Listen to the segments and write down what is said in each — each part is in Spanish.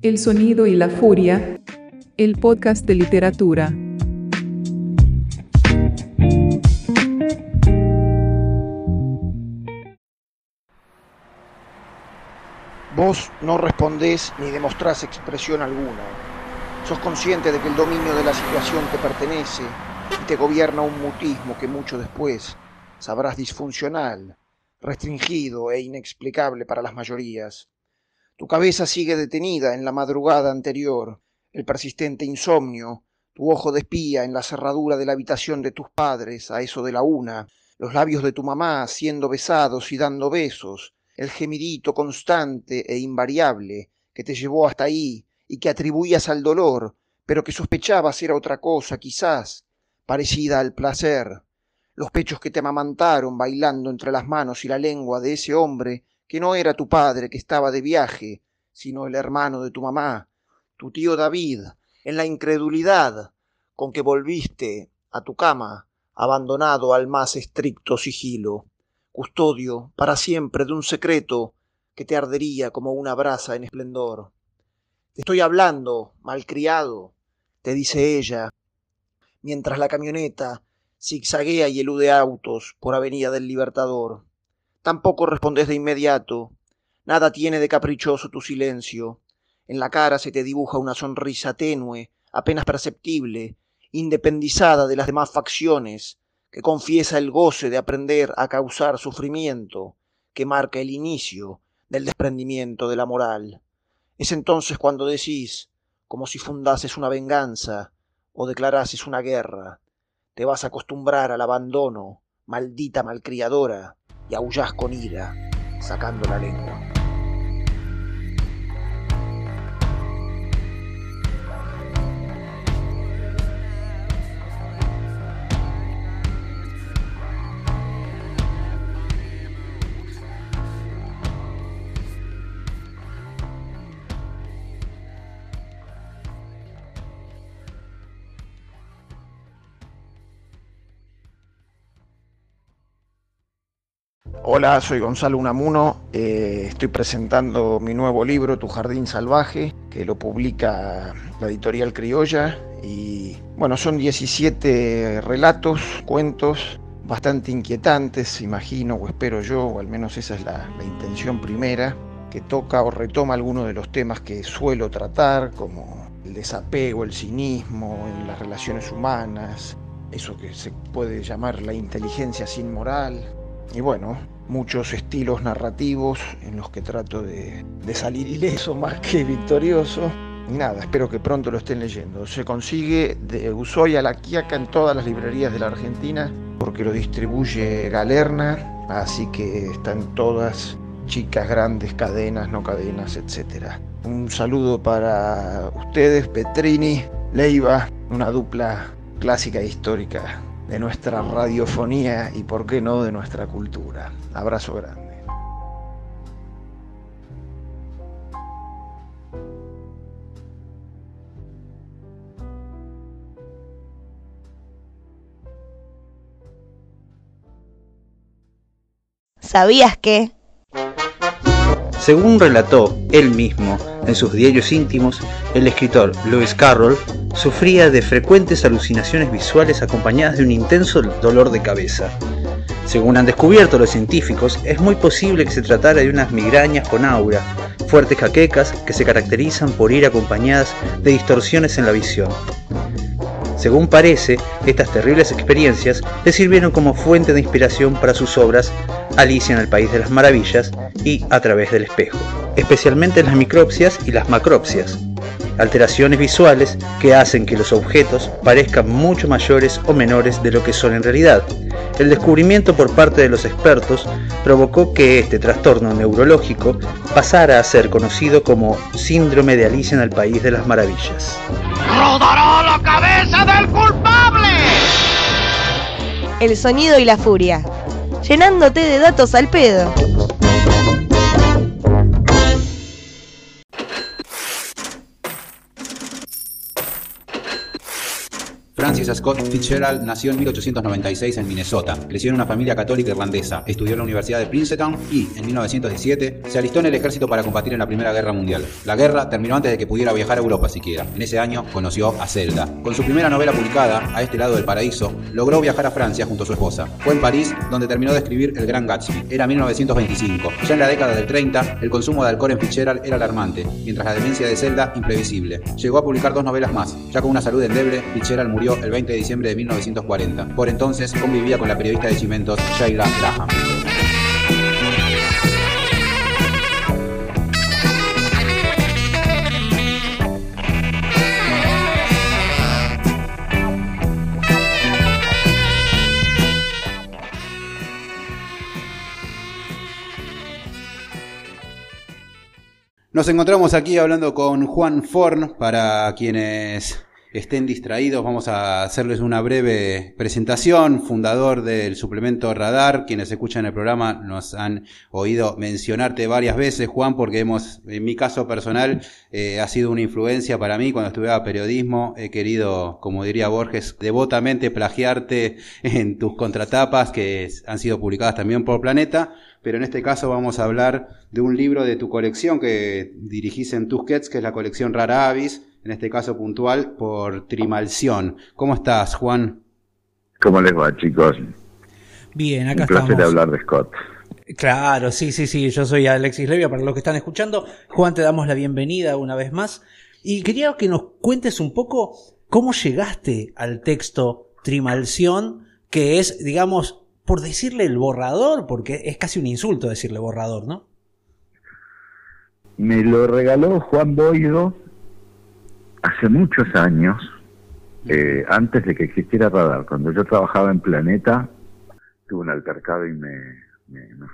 El sonido y la furia. El podcast de literatura. Vos no respondés ni demostrás expresión alguna. Sos consciente de que el dominio de la situación te pertenece y te gobierna un mutismo que mucho después sabrás disfuncional, restringido e inexplicable para las mayorías. Tu cabeza sigue detenida en la madrugada anterior, el persistente insomnio, tu ojo de espía en la cerradura de la habitación de tus padres a eso de la una, los labios de tu mamá siendo besados y dando besos, el gemidito constante e invariable que te llevó hasta ahí y que atribuías al dolor, pero que sospechabas era otra cosa, quizás, parecida al placer, los pechos que te amamantaron bailando entre las manos y la lengua de ese hombre que no era tu padre que estaba de viaje, sino el hermano de tu mamá, tu tío David, en la incredulidad con que volviste a tu cama, abandonado al más estricto sigilo, custodio para siempre de un secreto que te ardería como una brasa en esplendor. Te estoy hablando, malcriado, te dice ella, mientras la camioneta zigzaguea y elude autos por Avenida del Libertador. Tampoco respondes de inmediato. Nada tiene de caprichoso tu silencio. En la cara se te dibuja una sonrisa tenue, apenas perceptible, independizada de las demás facciones, que confiesa el goce de aprender a causar sufrimiento, que marca el inicio del desprendimiento de la moral. Es entonces cuando decís, como si fundases una venganza o declarases una guerra, te vas a acostumbrar al abandono, maldita malcriadora, y aullás con ira, sacando la lengua. Hola, soy Gonzalo Unamuno, eh, estoy presentando mi nuevo libro, Tu Jardín Salvaje, que lo publica la editorial Criolla. Y bueno, son 17 relatos, cuentos bastante inquietantes, imagino o espero yo, o al menos esa es la, la intención primera, que toca o retoma algunos de los temas que suelo tratar, como el desapego, el cinismo en las relaciones humanas, eso que se puede llamar la inteligencia sin moral, y bueno, muchos estilos narrativos en los que trato de, salir ileso más que victorioso. Y nada, espero que pronto lo estén leyendo. Se consigue de Ushuaia a La Quiaca en todas las librerías de la Argentina porque lo distribuye Galerna, así que están todas chicas, grandes, cadenas, no cadenas, etc. Un saludo para ustedes, Petrini, Leiva, una dupla clásica e histórica de nuestra radiofonía y, por qué no, de nuestra cultura. Abrazo grande. ¿Sabías que? Según relató él mismo en sus diarios íntimos, el escritor Lewis Carroll sufría de frecuentes alucinaciones visuales acompañadas de un intenso dolor de cabeza. Según han descubierto los científicos, es muy posible que se tratara de unas migrañas con aura, fuertes jaquecas que se caracterizan por ir acompañadas de distorsiones en la visión. Según parece, estas terribles experiencias le sirvieron como fuente de inspiración para sus obras Alicia en el País de las Maravillas y A través del espejo, especialmente las micropsias y las macropsias, alteraciones visuales que hacen que los objetos parezcan mucho mayores o menores de lo que son en realidad. El descubrimiento por parte de los expertos provocó que este trastorno neurológico pasara a ser conocido como síndrome de Alicia en el País de las Maravillas. ¡Rodará la cabeza del culpable! El sonido y la furia. Llenándote de datos al pedo. Scott Fitzgerald nació en 1896 en Minnesota. Creció en una familia católica irlandesa. Estudió en la Universidad de Princeton y, en 1917, se alistó en el ejército para combatir en la Primera Guerra Mundial. La guerra terminó antes de que pudiera viajar a Europa siquiera. En ese año conoció a Zelda. Con su primera novela publicada, A este lado del paraíso, logró viajar a Francia junto a su esposa. Fue en París donde terminó de escribir El Gran Gatsby. Era 1925. Ya en la década del 30, el consumo de alcohol en Fitzgerald era alarmante, mientras la demencia de Zelda imprevisible. Llegó a publicar dos novelas más. Ya con una salud endeble, Fitzgerald murió el 20 de diciembre de 1940. Por entonces convivía con la periodista de Cimentos, Shaila Graham. Nos encontramos aquí hablando con Juan Forn, para quienes estén distraídos, vamos a hacerles una breve presentación. Fundador del suplemento Radar, quienes escuchan el programa nos han oído mencionarte varias veces, Juan, porque hemos, en mi caso personal, eh, ha sido una influencia para mí cuando estudiaba periodismo. He querido, como diría Borges, devotamente plagiarte en tus contratapas que han sido publicadas también por Planeta. Pero en este caso vamos a hablar de un libro de tu colección que dirigís en Tusquets, que es la colección Rara Avis, en este caso puntual, por Trimalción. ¿Cómo estás, Juan? ¿Cómo les va, chicos? Bien, acá Un placer estamos. hablar de Scott. Claro, sí, sí, sí. Yo soy Alexis Levia, para los que están escuchando. Juan, te damos la bienvenida una vez más. Y quería que nos cuentes un poco cómo llegaste al texto Trimalción, que es, digamos, por decirle el borrador, porque es casi un insulto decirle borrador, ¿no? Me lo regaló Juan Boido hace muchos años, eh, antes de que existiera Radar. Cuando yo trabajaba en Planeta, tuve un altercado y me,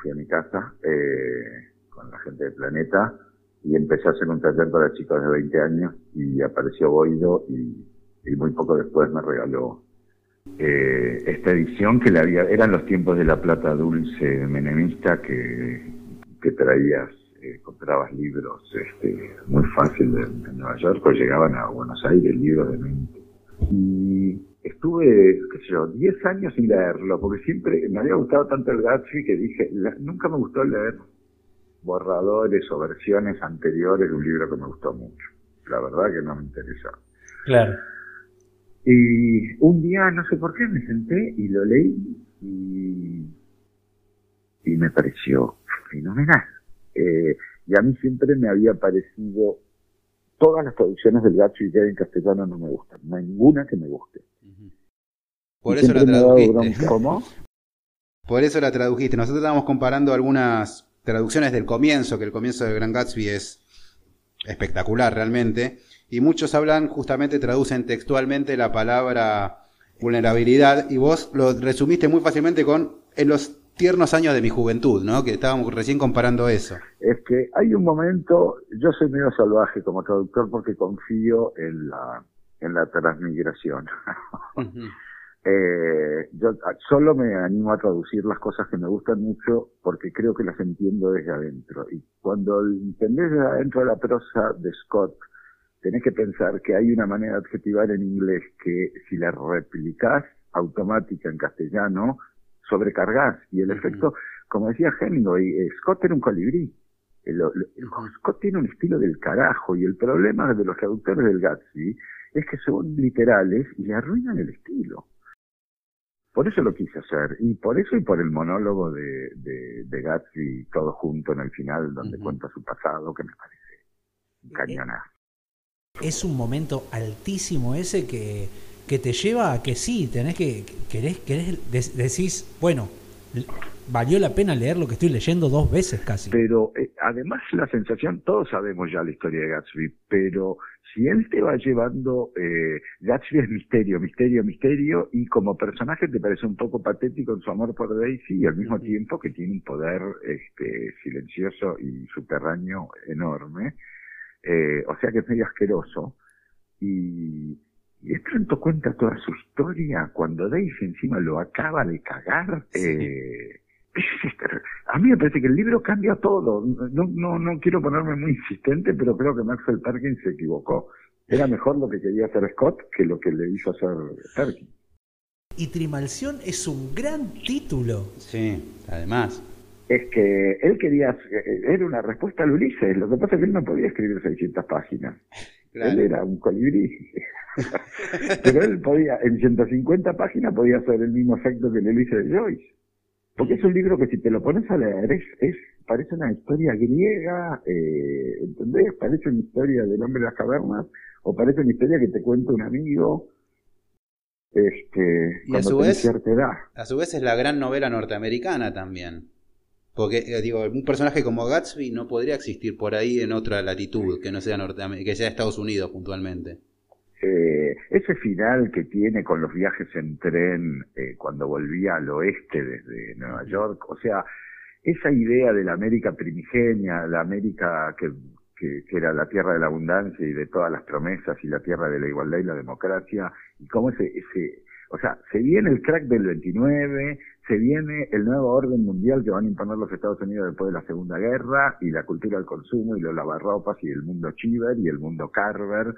fui a mi casa eh, con la gente de Planeta y empecé a hacer un taller para chicos de 20 años y apareció Boido y, muy poco después me regaló eh, esta edición que le había, eran los tiempos de la plata dulce menemista que traías, eh, comprabas libros este, muy fácil de, de Nueva York o llegaban a Buenos Aires libros de 20. Y estuve, qué sé yo, 10 años sin leerlo, porque siempre me había gustado tanto el Gatsby que dije, la- nunca me gustó leer borradores o versiones anteriores de un libro que me gustó mucho. La verdad que no me interesó. Claro. Y un día, no sé por qué, me senté y lo leí y, y me pareció fenomenal. Eh, y a mí siempre me había parecido, todas las traducciones del Gatsby que hay en castellano no me gustan, no hay ninguna que me guste. Por Y eso la tradujiste. ¿Cómo? Por eso la tradujiste. Nosotros estábamos comparando algunas traducciones del comienzo, que el comienzo del Gran Gatsby es espectacular realmente, y muchos hablan, justamente traducen textualmente la palabra vulnerabilidad, y vos lo resumiste muy fácilmente con en los tiernos años de mi juventud, ¿no? Que estábamos recién comparando eso. Es que hay un momento, yo soy medio salvaje como traductor porque confío en la, en la transmigración. Eh, yo solo me animo a traducir las cosas que me gustan mucho porque creo que las entiendo desde adentro. Y cuando entendés desde adentro de la prosa de Scott, tenés que pensar que hay una manera de adjetivar en inglés que si la replicás automática en castellano, sobrecargás. Y el efecto, como decía Hemingway, eh, Scott era un colibrí. El- el- Scott tiene un estilo del carajo y el problema de los traductores del Gatsby es que son literales y le arruinan el estilo. por eso lo quise hacer, y por eso y por el monólogo de, de, de Gatsby todo junto en el final, donde cuenta su pasado, que me parece cañonazo. Es un momento altísimo ese que, que te lleva a que sí, tenés que, querés, querés, decís, bueno, valió la pena leer lo que estoy leyendo dos veces casi. Pero eh, además la sensación, todos sabemos ya la historia de Gatsby, pero si él te va llevando, eh, Gatsby es misterio, misterio, misterio, y como personaje te parece un poco patético en su amor por Daisy y al mismo tiempo que tiene un poder este, silencioso y subterráneo enorme, eh, o sea que es medio asqueroso, y, y de pronto cuenta toda su historia cuando Daisy encima lo acaba de cagar. Eh, a mí me parece que el libro cambia todo. No, no, no quiero ponerme muy insistente, pero creo que Maxwell Perkins se equivocó. Era mejor lo que quería hacer Scott que lo que le hizo hacer Perkins. Y Trimalción es un gran título. Sí, además. Es que él quería, era una respuesta al Ulises, lo que pasa es que él no podía escribir 600 páginas. Él era un colibrí. Pero él podía, en 150 páginas podía hacer el mismo efecto que el Ulises de Joyce. Porque es un libro que si te lo pones a leer es, es parece una historia griega, eh, ¿entendés? Parece una historia del hombre de las cavernas, o parece una historia que te cuenta un amigo, este, y a su vez, A su vez es la gran novela norteamericana también. Porque, eh, digo, un personaje como Gatsby no podría existir por ahí en otra latitud, que no sea Norteamérica, que sea Estados Unidos puntualmente. Eh, ese final que tiene con los viajes en tren eh, cuando volvía al oeste desde Nueva York, o sea, esa idea de la América primigenia, la América que, que, que, era la tierra de la abundancia y de todas las promesas y la tierra de la igualdad y la democracia, y cómo ese, ese, o sea, se viene el crack del 29, se viene el nuevo orden mundial que van a imponer los Estados Unidos después de la Segunda Guerra, y la cultura del consumo y los lavarropas y el mundo Chiver y el mundo Carver,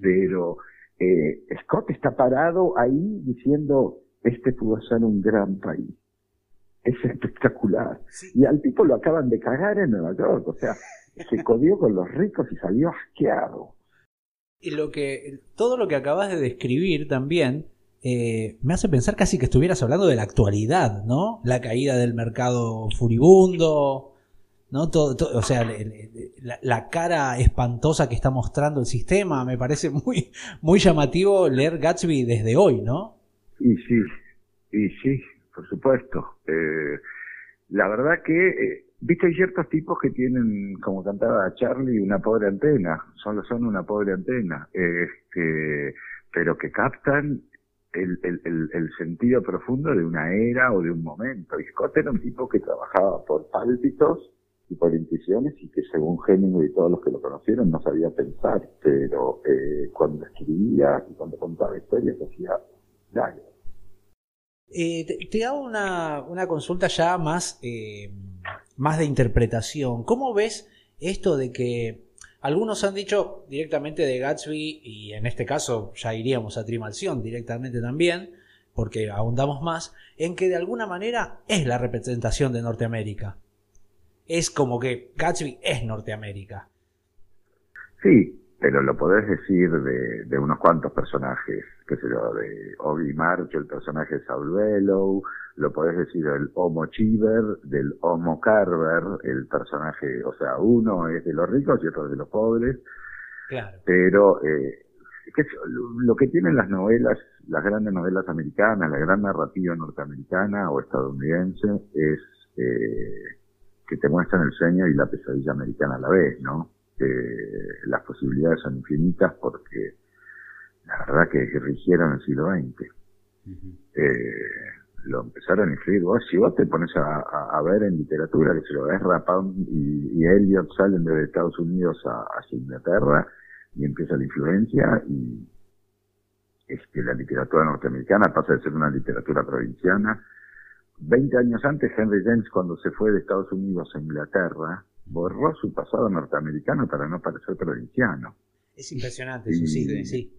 pero eh, Scott está parado ahí diciendo, este pudo ser un gran país. Es espectacular. Y al tipo lo acaban de cagar en Nueva York, o sea, se codió con los ricos y salió asqueado. Y lo que, todo lo que acabas de describir también, eh, me hace pensar casi que estuvieras hablando de la actualidad, ¿no? La caída del mercado furibundo, ¿no? Todo, o sea, la, cara espantosa que está mostrando el sistema, me parece muy, muy llamativo leer Gatsby desde hoy, ¿no? Y sí, y sí, por supuesto. Eh, la verdad que, eh, viste, hay ciertos tipos que tienen, como cantaba Charlie, una pobre antena, solo son una pobre antena, este, pero que captan el, el, el, sentido profundo de una era o de un momento. Y Scott era un tipo que trabajaba por pálpitos y por intuiciones y que según Hemingway y todos los que lo conocieron no sabía pensar, pero eh, cuando escribía y cuando contaba historias hacía daño. Eh, te, hago una, una, consulta ya más, eh, más de interpretación. ¿Cómo ves esto de que algunos han dicho directamente de Gatsby, y en este caso ya iríamos a Trimalción directamente también, porque ahondamos más, en que de alguna manera es la representación de Norteamérica? Es como que Gatsby es Norteamérica. Sí, pero lo podés decir de, de unos cuantos personajes, qué sé yo, de Obi March, el personaje de Saul Bellow, lo podés decir del Homo Chiver, del Homo Carver, el personaje, o sea, uno es de los ricos y otro es de los pobres. Claro. Pero eh, lo que tienen las novelas, las grandes novelas americanas, la gran narrativa norteamericana o estadounidense es eh, que te muestran el sueño y la pesadilla americana a la vez, ¿no? las posibilidades son infinitas porque la verdad que rigieron el siglo XX. eh, lo empezaron a escribir vos, si vos te pones a, ver en literatura, que se lo ves Pound y, y Eliot salen de Estados Unidos a, hacia Inglaterra y empieza la influencia y es que la literatura norteamericana pasa de ser una literatura provinciana 20 años antes, Henry James, cuando se fue de Estados Unidos a Inglaterra, borró su pasado norteamericano para no parecer provinciano. Es impresionante, eso sí, sí,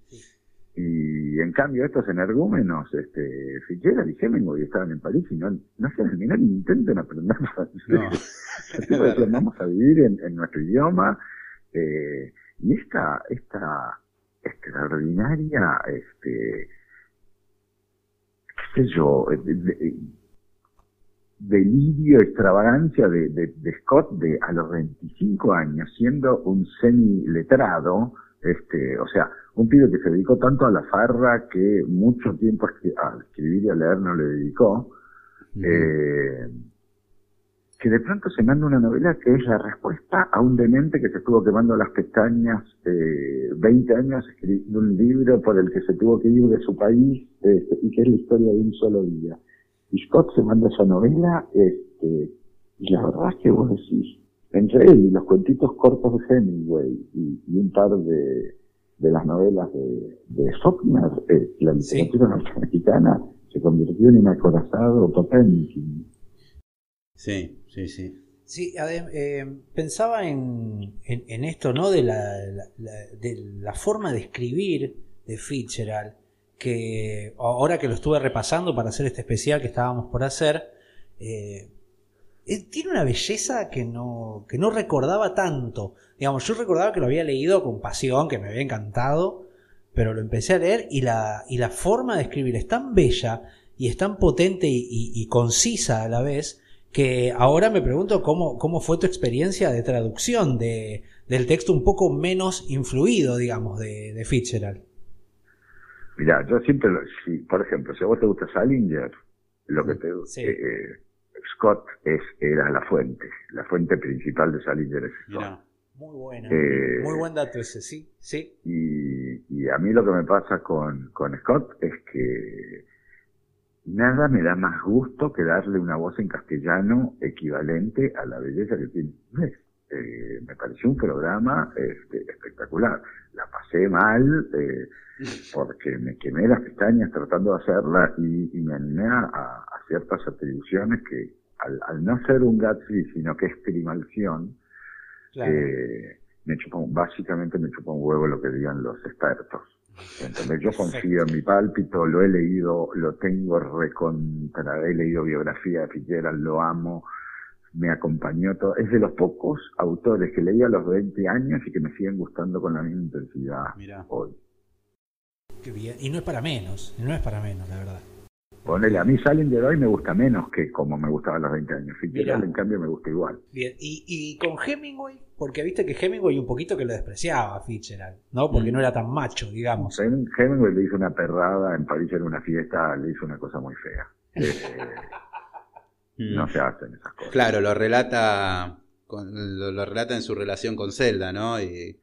Y en cambio estos energúmenos, este, Fitzgerald y Hemingway estaban en París y no, no hacían el menor intento en aprender francés. vamos a vivir en, nuestro idioma. Eh, y esta, esta extraordinaria, este, qué sé yo, eh, de- de- delirio, extravagancia de, de, de Scott de a los 25 años, siendo un semi-letrado, este, o sea, un pibe que se dedicó tanto a la farra que mucho tiempo a escribir y a leer no le dedicó, eh, que de pronto se manda una novela que es la respuesta a un demente que se estuvo quemando las pestañas eh, 20 años escribiendo un libro por el que se tuvo que ir de su país este, y que es la historia de un solo día. Y Scott se manda esa novela este, y la verdad es que vos decís, entre él y los cuentitos cortos de Hemingway y, y un par de, de las novelas de, de Faulkner, eh, la literatura norteamericana se convirtió en un acorazado Potemkin. Sí, sí, sí. Sí, adem- eh, pensaba en, en, en esto, ¿no? De la, la- la- de la forma de escribir de Fitzgerald, que ahora que lo estuve repasando para hacer este especial que estábamos por hacer, eh, eh, tiene una belleza que no, que no recordaba tanto. Digamos, yo recordaba que lo había leído con pasión, que me había encantado, pero lo empecé a leer y la, y la forma de escribir es tan bella y es tan potente y, concisa a la vez que ahora me pregunto cómo, cómo fue tu experiencia de traducción de, del texto un poco menos influido, digamos, de, de Fitzgerald. Mira, yo siempre, lo- si, por ejemplo, si a vos te gusta Salinger, lo que te eh, eh, Scott es era la fuente, la fuente principal de Salinger es Scott. Muy buena. Eh, Muy buen dato ese, sí, sí. Y, y a mí lo que me pasa con, con Scott es que nada me da más gusto que darle una voz en castellano equivalente a la belleza que tiene en inglés. Eh, me pareció un programa este, espectacular. La pasé mal eh, porque me quemé las pestañas tratando de hacerla y, y me animé a, a ciertas atribuciones que al, al no ser un Gatsby, sino que es trimalción, Claro. eh, me chupa un- básicamente me chupa un huevo lo que digan los expertos. Entonces yo confío en mi pálpito, lo he leído, lo tengo recontra, he leído biografía de Fitzgerald, lo amo, me acompañó todo. Es de los pocos autores que leí a los 20 años y que me siguen gustando con la misma intensidad hoy. Qué bien. Y no es para menos, no es para menos, la verdad. Ponele, a mí Salinger hoy me gusta menos que como me gustaba a los 20 años. Fitzgerald en cambio me gusta igual. Bien, y, y con Hemingway, porque viste que Hemingway un poquito que lo despreciaba a Fitzgerald, ¿no? Porque no era tan macho, digamos. Hem- Hemingway le hizo una perrada en París en una fiesta, le hizo una cosa muy fea. Eh, no se hacen esas cosas. Claro, lo relata lo, lo relata en su relación con Zelda, ¿no? Y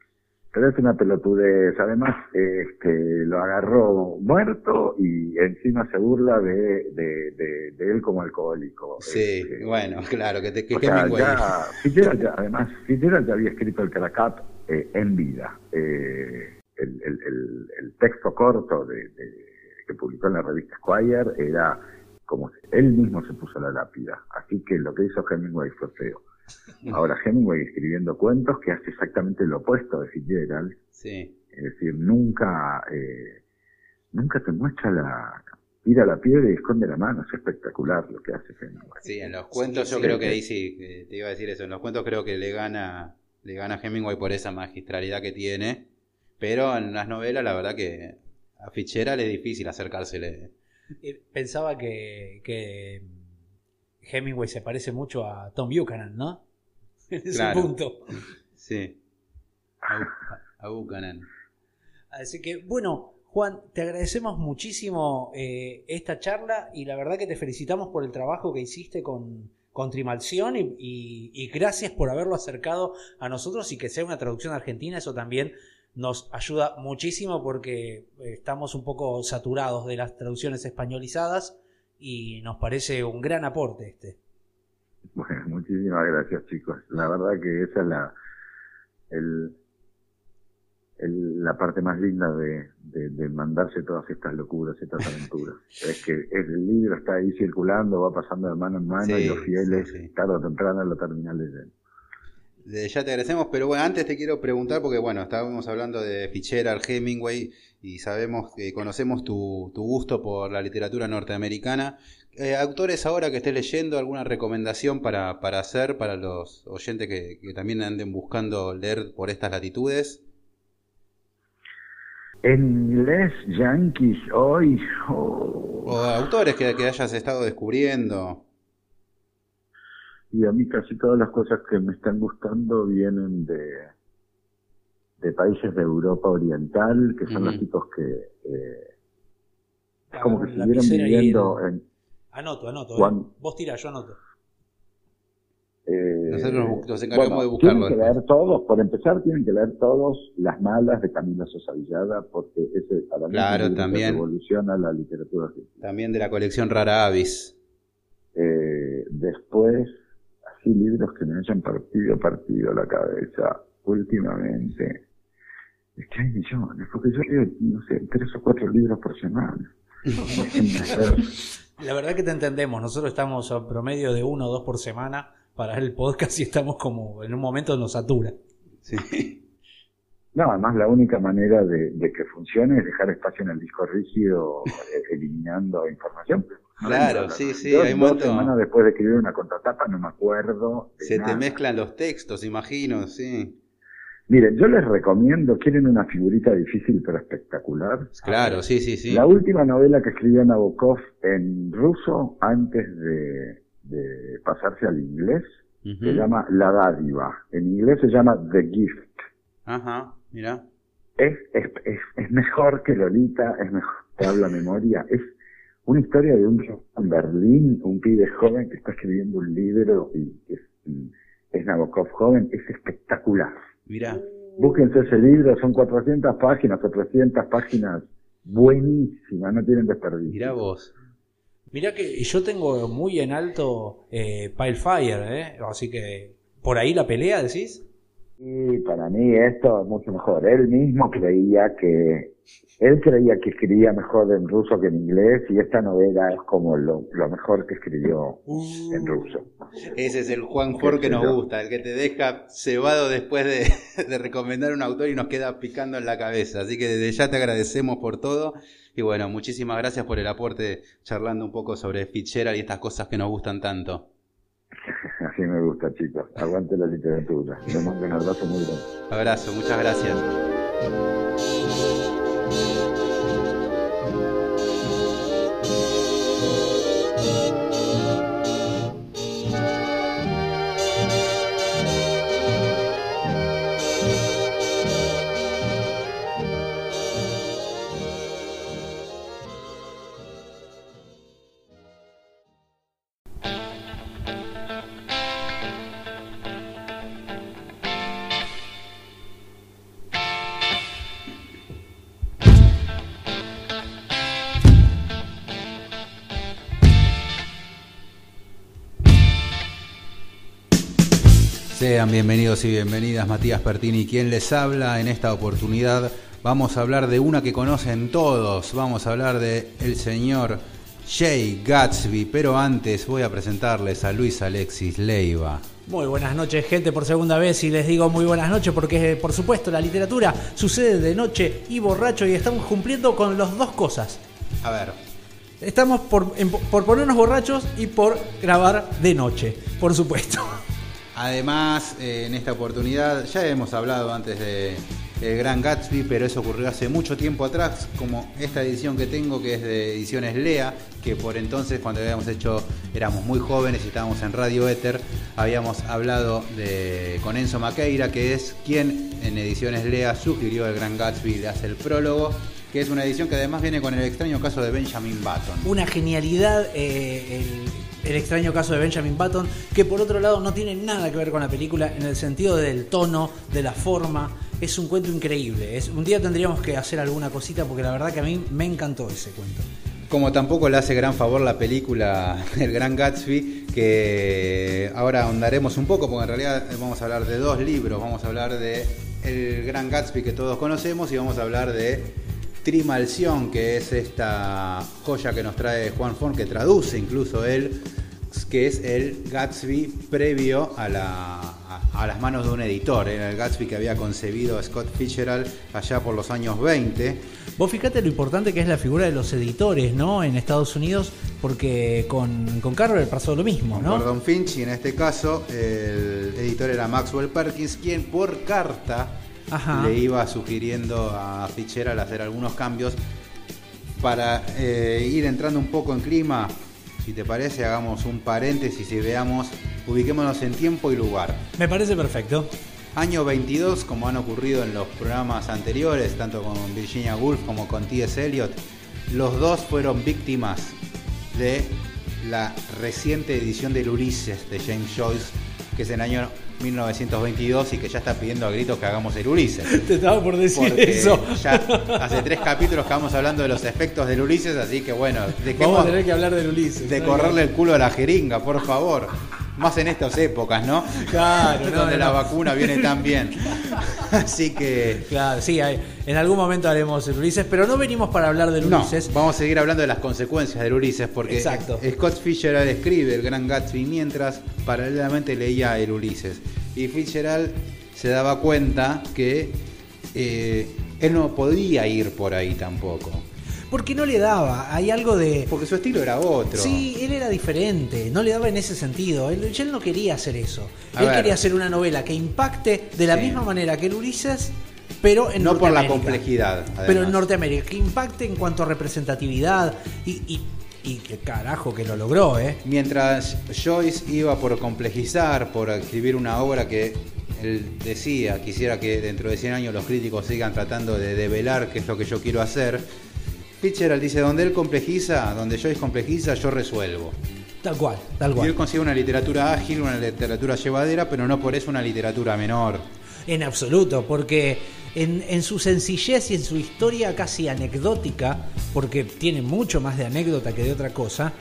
Pero es una pelotudez. Además, este, lo agarró muerto y encima se burla de, de, de, de él como alcohólico. sí, bueno, claro, que, te, que O sea, ya, Fitzgerald ya- además, Fitzgerald ya había escrito el Caracat eh, en vida. Eh, el, el, el, el texto corto de, de- que publicó en la revista Squire era como si él mismo se puso la lápida. Así que lo que hizo Hemingway fue feo. Ahora Hemingway escribiendo cuentos que hace exactamente lo opuesto de Fitzgerald. Sí. Es decir, nunca, eh, nunca te muestra la, tira la piedra y esconde la mano. Es espectacular lo que hace Hemingway. Sí, en los cuentos yo sí, creo que ahí sí, que te iba a decir eso, en los cuentos creo que le gana, le gana Hemingway por esa magistralidad que tiene, pero en las novelas la verdad que a Fitzgerald es difícil acercársele. Pensaba que, que Hemingway se parece mucho a Tom Buchanan, ¿no? En ese Claro. punto. Sí. A, a Buchanan. Así que, bueno, Juan, te agradecemos muchísimo eh, esta charla y la verdad que te felicitamos por el trabajo que hiciste con, con Trimalción y, y- y gracias por haberlo acercado a nosotros y que sea una traducción argentina. Eso también nos ayuda muchísimo porque eh, estamos un poco saturados de las traducciones españolizadas y nos parece un gran aporte este. Bueno, muchísimas gracias chicos. La verdad que esa es la, el, el- la parte más linda de, de- de mandarse todas estas locuras, estas aventuras. es que el libro está ahí circulando, va pasando de mano en mano Sí, y los fieles sí, sí. tarde o temprano lo terminan leyendo. Desde ya te agradecemos, pero bueno, antes te quiero preguntar, porque bueno, estábamos hablando de Fitzgerald, Hemingway, y sabemos que conocemos tu, tu gusto por la literatura norteamericana. Eh, autores ahora que estés leyendo, ¿alguna recomendación para, para hacer para los oyentes que, que también anden buscando leer por estas latitudes? En inglés, Yankees, hoy. oh. O autores que, que hayas estado descubriendo. Y a mí casi todas las cosas que me están gustando vienen de, de países de Europa Oriental, que son los tipos que eh, es como que y viviendo el- en... Anoto, anoto. eh. Juan. Vos tirá, yo anoto. eh, Nosotros nos encargamos bueno, de buscarlo Tienen que después. leer todos, por empezar tienen que leer todos Las Malas de Camila Sosa Villada, porque ese para mí Claro, también. revoluciona la literatura argentina. También de la colección Rara Avis. Eh, después, así libros que me hayan partido, partido la cabeza últimamente. Es que hay millones, porque yo leo, no sé, tres o cuatro libros por semana. La verdad que te entendemos. Nosotros estamos a promedio de uno o dos por semana para el podcast y estamos como en un momento nos satura. Sí. No, además la única manera de, de que funcione es dejar espacio en el disco rígido eh, eliminando información. Claro, sí, sí, hay un dos momento- semanas después de escribir una contratapa no me acuerdo. Se te mezclan los textos, imagino, sí. Miren, yo les recomiendo, quieren una figurita difícil pero espectacular. Claro, sí, sí, sí. La última novela que escribió Nabokov en ruso antes de, de pasarse al inglés se llama La dádiva. En inglés se llama The Gift. Ajá, mira. Es, es, es, es mejor que Lolita, es mejor que habla memoria. Es una historia de un chico en Berlín, un pibe joven que está escribiendo un libro y que es, es Nabokov joven. Es espectacular. Mira. Búsquense ese libro, son 400 páginas o 300 páginas buenísimas, no tienen desperdicio. Mirá vos. Mirá que yo tengo muy en alto eh, Pilefire, ¿eh? Así que por ahí la pelea, decís. Y para mí esto es mucho mejor. Él mismo creía que él creía que escribía mejor en ruso que en inglés y esta novela es como lo, lo mejor que escribió en ruso. Ese es el Juan Ford que nos gusta, el que te deja cebado después de, de recomendar un autor y nos queda picando en la cabeza. Así que desde ya te agradecemos por todo. Y bueno, muchísimas gracias por el aporte charlando un poco sobre Fitzgerald y estas cosas que nos gustan tanto. Así me gusta, chicos. Aguante la literatura. Les mando un abrazo muy grande. Abrazo, muchas gracias. Sean bienvenidos y bienvenidas, Matías Pertini, quien les habla en esta oportunidad. Vamos a hablar de una que conocen todos, vamos a hablar de el señor Jay Gatsby, pero antes voy a presentarles a Luis Alexis Leiva. Muy buenas noches, gente, por segunda vez. Y les digo muy buenas noches porque, eh, por supuesto, la literatura sucede de noche y borracho y estamos cumpliendo con las dos cosas. A ver, Estamos por, por ponernos borrachos y por grabar de noche, por supuesto. Además, eh, en esta oportunidad ya hemos hablado antes de El Gran Gatsby, pero eso ocurrió hace mucho tiempo atrás, como esta edición que tengo que es de ediciones Lea, que por entonces cuando habíamos hecho, éramos muy jóvenes y estábamos en Radio Éter, habíamos hablado de, con Enzo Maqueira, que es quien en ediciones Lea sugirió El Gran Gatsby, le hace el prólogo, que es una edición que además viene con el extraño caso de Benjamin Button. Una genialidad, eh, el extraño caso de Benjamin Button, que por otro lado no tiene nada que ver con la película en el sentido del tono, de la forma. Es un cuento increíble. Es, un día tendríamos que hacer alguna cosita porque la verdad que a mí me encantó ese cuento. Como tampoco le hace gran favor la película El Gran Gatsby, que ahora ahondaremos un poco, porque en realidad vamos a hablar de dos libros. Vamos a hablar de El Gran Gatsby que todos conocemos y vamos a hablar de Trimalción, que es esta joya que nos trae Juan Fon, que traduce incluso él, que es el Gatsby previo a, la, a, a las manos de un editor. Era el Gatsby que había concebido Scott Fitzgerald allá por los años 20. Vos fíjate lo importante que es la figura de los editores, ¿no? En Estados Unidos, porque con, con Carver pasó lo mismo, ¿no? Gordon Finch y en este caso el editor era Maxwell Perkins, quien por carta Ajá. le iba sugiriendo a Fitzgerald hacer algunos cambios para eh, ir entrando un poco en clima. Si te parece, hagamos un paréntesis y veamos, ubiquémonos en tiempo y lugar. Me parece perfecto. Año 22, como han ocurrido en los programas anteriores, tanto con Virginia Woolf como con T.S. Eliot, los dos fueron víctimas de la reciente edición del Ulises de James Joyce, que es el año 1922 y que ya está pidiendo a gritos que hagamos el Ulises. Te estaba por decir Porque eso. ya hace tres capítulos que vamos hablando de los efectos del Ulises, así que bueno, Vamos dejemos a tener que hablar del Ulises. de correrle el culo a la jeringa, por favor. Más en estas épocas, ¿no? Claro, no, Donde no, la no. vacuna viene tan bien. Así que. Claro, sí, hay- en algún momento haremos el Ulises, pero no venimos para hablar del Ulises. vamos a seguir hablando de las consecuencias del Ulises, porque Exacto. Scott Fitzgerald escribe el Gran Gatsby mientras paralelamente leía el Ulises. Y Fitzgerald se daba cuenta que eh, él no podía ir por ahí tampoco. Porque no le daba, hay algo de... Porque su estilo era otro. Sí, él era diferente, no le daba en ese sentido. Él, él no quería hacer eso. A él ver. quería hacer una novela que impacte de la Sí. misma manera que el Ulises, pero en no por la complejidad. Pero en además. Norteamérica, que impacte en cuanto a representatividad y, y, y que carajo que lo logró, ¿eh? Mientras Joyce iba por complejizar, por escribir una obra que él decía, quisiera que dentro de 100 años los críticos sigan tratando de develar qué es lo que yo quiero hacer, Fitzgerald dice, donde él complejiza, donde Joyce complejiza, yo resuelvo. Tal cual, tal Y él cual. consigue una literatura ágil, una literatura llevadera, pero no por eso una literatura menor. En absoluto, porque en, en su sencillez y en su historia casi anecdótica, porque tiene mucho más de anécdota que de otra cosa,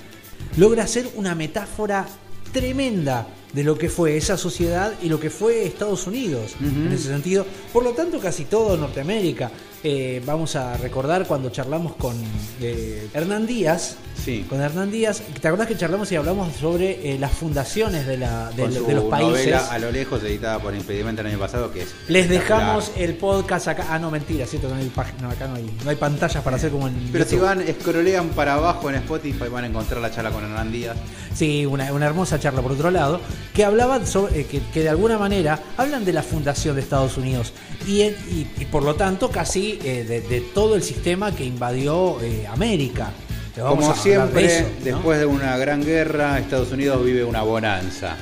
logra hacer una metáfora tremenda de lo que fue esa sociedad y lo que fue Estados Unidos en ese sentido. Por lo tanto, casi todo Norteamérica. Eh, vamos a recordar cuando charlamos con eh, Hernán Díaz. Sí. Con Hernán Díaz, ¿te acordás que charlamos y hablamos sobre eh, las fundaciones de, la, de, Con de su los países? novela A lo lejos, editada por Impedimento el año pasado, que es... Les dejamos el podcast acá. Ah, no, mentira, cierto, no hay acá no hay, no hay pantallas para hacer como en. Pero si van, escrolean para abajo en Spotify, van a encontrar la charla con Hernán Díaz. Sí, una, una hermosa charla por otro lado, que hablaban sobre, eh, que, que de alguna manera hablan de la fundación de Estados Unidos y, en- y, y por lo tanto casi eh, de, de todo el sistema que invadió eh, América. Como de siempre, después de una gran guerra, Estados Unidos vive una bonanza.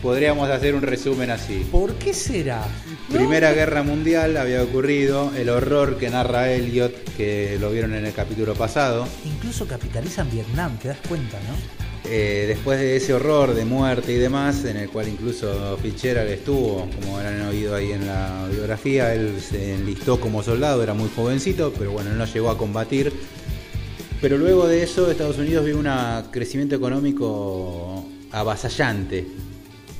Podríamos hacer un resumen así. ¿Por qué será? ¿No? Primera Guerra Mundial había ocurrido, el horror que narra Elliot, que lo vieron en el capítulo pasado. Incluso capitalizan Vietnam, te das cuenta, ¿no? Eh, después de ese horror de muerte y demás, en el cual incluso Fitzgerald estuvo, como habrán oído ahí en la biografía, él se enlistó como soldado, era muy jovencito, pero bueno, no llegó a combatir. Pero luego de eso, Estados Unidos vio un crecimiento económico avasallante.